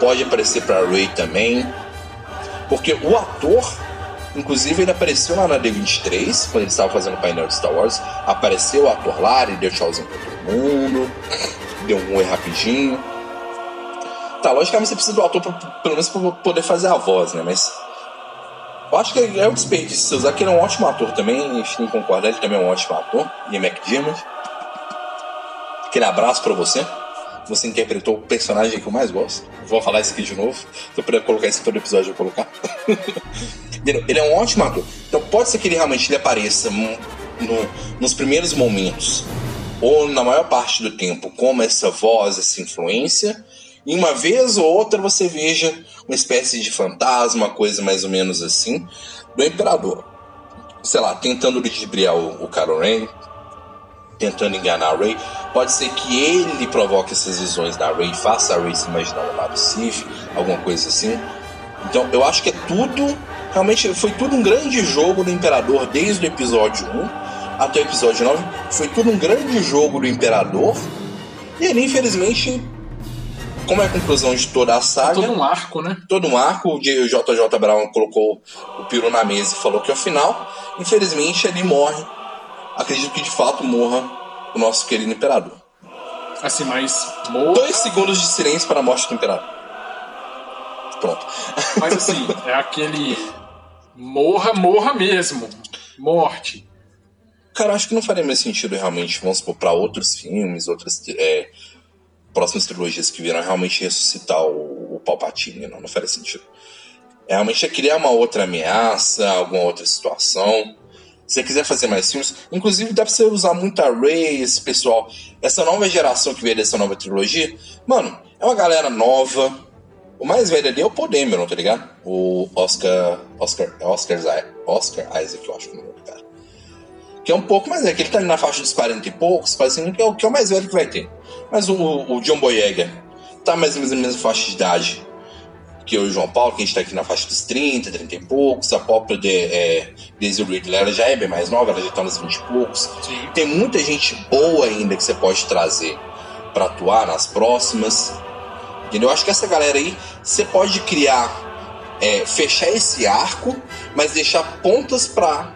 Pode aparecer para Ray também. Porque o ator, inclusive, ele apareceu lá na D23, quando ele estava fazendo o painel de Star Wars. Apareceu o ator lá, ele deu tchauzinho pra todo mundo, deu um oi rapidinho. Tá, logicamente você precisa do ator pra, pelo menos pra poder fazer a voz, né? Mas. Eu acho que é um desperdício você usar, ele é um ótimo ator também, a gente tem que concordar, ele também é um ótimo ator. E é McDermott. Aquele abraço pra você. Você interpretou o personagem que eu mais gosto. Vou falar isso aqui de novo. Se eu puder colocar isso todo episódio, eu vou colocar. ele é um ótimo ator. Então pode ser que ele realmente ele apareça no, nos primeiros momentos, ou na maior parte do tempo, como essa voz, essa influência. E uma vez ou outra você veja uma espécie de fantasma, coisa mais ou menos assim, do Imperador. Sei lá, tentando ludibriar o, o Kylo Ren, tentando enganar a Rey. Pode ser que ele provoque essas visões da Rey, faça a Rey se imaginar um lado Sith, alguma coisa assim. Então eu acho que é tudo, realmente foi tudo um grande jogo do Imperador desde o episódio 1 até o episódio 9. Foi tudo um grande jogo do Imperador. E ele, infelizmente, como é a conclusão de toda a saga. Todo um arco, né? Todo um arco. O JJ Brown colocou o Piro na mesa e falou que é o final. Infelizmente, ele morre acredito que de fato morra o nosso querido imperador. Assim, mas morra... Dois segundos de silêncio para a morte do imperador. Pronto. Mas assim, é aquele morra, morra mesmo. Morte. Cara, acho que não faria mais sentido realmente, vamos supor, para outros filmes, outras é, próximas trilogias que viram realmente ressuscitar o, o Palpatine, não, não faria sentido. É, realmente é criar uma outra ameaça, alguma outra situação. Se você quiser fazer mais filmes, inclusive dá pra você usar muito a Ray, esse pessoal, essa nova geração que veio dessa nova trilogia. Mano, é uma galera nova. O mais velho ali é o Paul Dameron, tá ligado? O Oscar. Oscar. Oscar, Oscar Isaac, eu acho que é o nome do cara. Que é um pouco mais velho, que ele tá ali na faixa dos 40 e poucos, quase que é, o, que é o mais velho que vai ter. Mas o, o John Boyega tá mais ou menos na mesma faixa de idade que eu e o João Paulo, que a gente tá aqui na faixa dos 30, 30 e poucos, a própria de, é, Daisy Ridley, ela já é bem mais nova, ela já tá nos 20 e poucos. Sim. Tem muita gente boa ainda que você pode trazer para atuar nas próximas. Entendeu? Eu acho que essa galera aí, você pode criar, é, fechar esse arco, mas deixar pontas para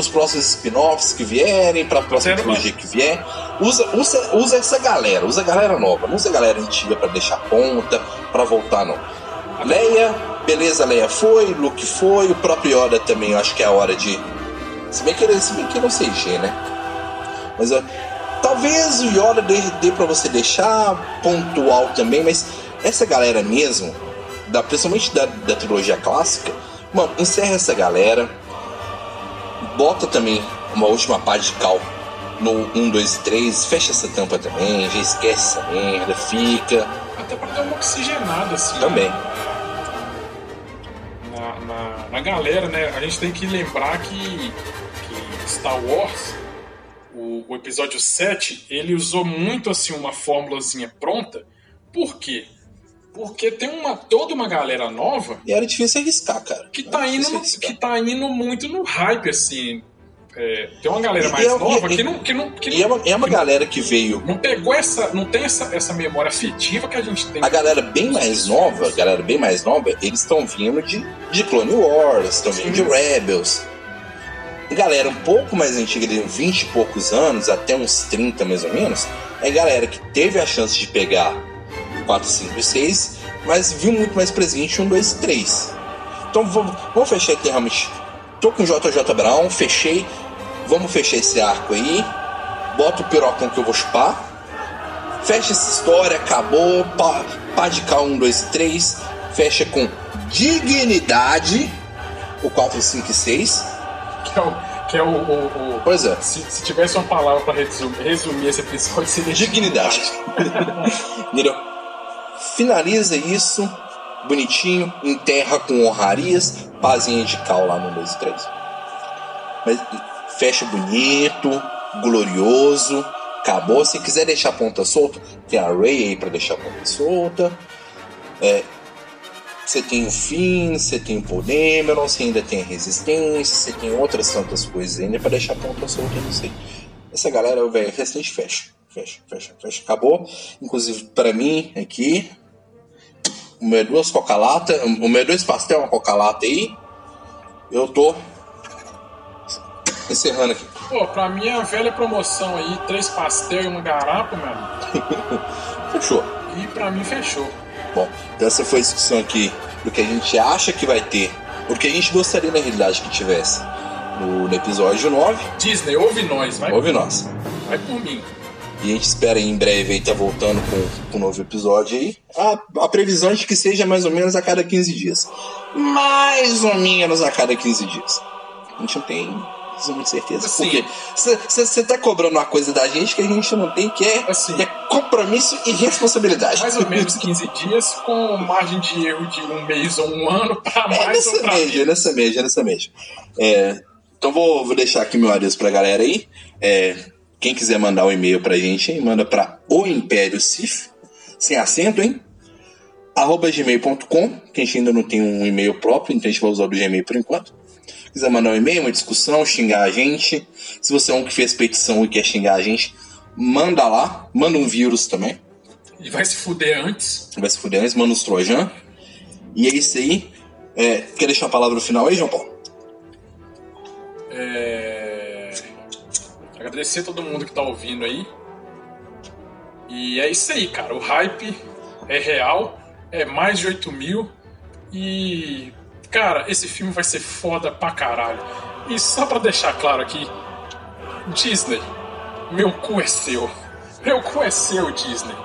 os próximos spin-offs que vierem, para a próxima trilogia que vier. Usa, usa, usa essa galera, usa a galera nova, não usa a galera antiga para deixar ponta, para voltar, não. Leia, beleza, Leia foi, Luke foi, o próprio Yoda também, eu acho que é a hora de. Se bem que ele, se bem que não sei G, né? Mas uh, talvez o Yoda dê, dê pra você deixar pontual também, mas essa galera mesmo, da, principalmente da, da trilogia clássica, mano, encerra essa galera. Bota também uma última pá de cal no 1, 2 e 3, fecha essa tampa também, já esquece essa merda, fica. Até pra dar uma oxigenada assim. Também. Né? na, na, na, galera, né? A gente tem que lembrar que, que Star Wars, o, o, episódio 7, ele usou muito assim uma fórmulazinha pronta. Por quê? Porque tem uma, toda uma galera nova. E era difícil arriscar, cara. Que tá, indo, que tá indo muito no hype, assim. É, tem uma galera mais é, nova que, não, que não. Que e é uma, é uma galera que veio. Não pegou essa. Não tem essa, essa memória afetiva que a gente tem. A galera bem mais nova, a galera bem mais nova, eles estão vindo de, de Clone Wars, estão vindo de Rebels. Galera um pouco mais antiga, de 20 e poucos anos, até uns 30 mais ou menos, é galera que teve a chance de pegar 4, 5 e 6, mas viu muito mais presente 1, 2 e 3. Então vamos, vamos fechar aqui realmente. Tô com JJ Brown, fechei Vamos fechar esse arco aí. Bota o pirocão que eu vou chupar. Fecha essa história, acabou. Pá, pá de cá, um, dois e três. Fecha com dignidade. O 4, 5 e 6. Que é o. Que é o, o, o pois é. Se, se, tivesse uma palavra para resumir, resumir esse episódio, seria dignidade. Entendeu? Finaliza isso bonitinho, enterra com honrarias, pazinha de cal lá no 2 e 3. Mas fecha bonito, glorioso, acabou. Se quiser deixar a ponta solta, tem a Ray aí pra deixar a ponta solta. É, você tem o Finn, você tem o Podemeron, você ainda tem a Resistência, você tem outras tantas coisas ainda pra deixar a ponta solta, não sei. Essa galera, velho, restante fecha. Fecha, fecha, fecha. Acabou. Inclusive, pra mim, aqui, o meu duas coca-lata, o meu dois pastel, uma coca-lata aí, eu tô encerrando aqui. Pô, pra mim é a velha promoção aí, três pastel e uma garapa, mano. Fechou. E pra mim fechou. Bom, então essa foi a discussão aqui do que a gente acha que vai ter, o que a gente gostaria na realidade que tivesse no, no episódio 9. Disney, ouve nós, vai. Ouve nós. Vai por mim. E a gente espera em breve aí estar tá voltando com, com um novo episódio aí. A, a previsão é de que seja mais ou menos a cada 15 dias. Mais ou menos a cada 15 dias. A gente não tem muita certeza. Assim, Porque você tá cobrando uma coisa da gente que a gente não tem, que é, Assim. é compromisso e responsabilidade. mais ou menos 15 dias, com margem de erro de um mês ou um ano pra É mais ou nessa pra média, menos. nessa média, nessa média. É, então vou, vou deixar aqui meu adeus pra galera aí. É, quem quiser mandar um e-mail pra gente, hein, manda pra o Império Cif, sem acento, hein? arroba gmail.com, que a gente ainda não tem um e-mail próprio, então a gente vai usar o do Gmail por enquanto. quiser mandar um e-mail, uma discussão, xingar a gente. Se você é um que fez petição e quer xingar a gente, manda lá. Manda um vírus também. E vai se fuder antes. Vai se fuder antes, manda uns trojan. E é isso aí. É, quer deixar a palavra no final aí, João Paulo? É... Agradecer todo mundo que tá ouvindo aí. E é isso aí, cara. O hype é real, é mais de 8 mil. E, cara, esse filme vai ser foda pra caralho. E só pra deixar claro aqui: Disney, meu cu é seu. Meu cu é seu, Disney.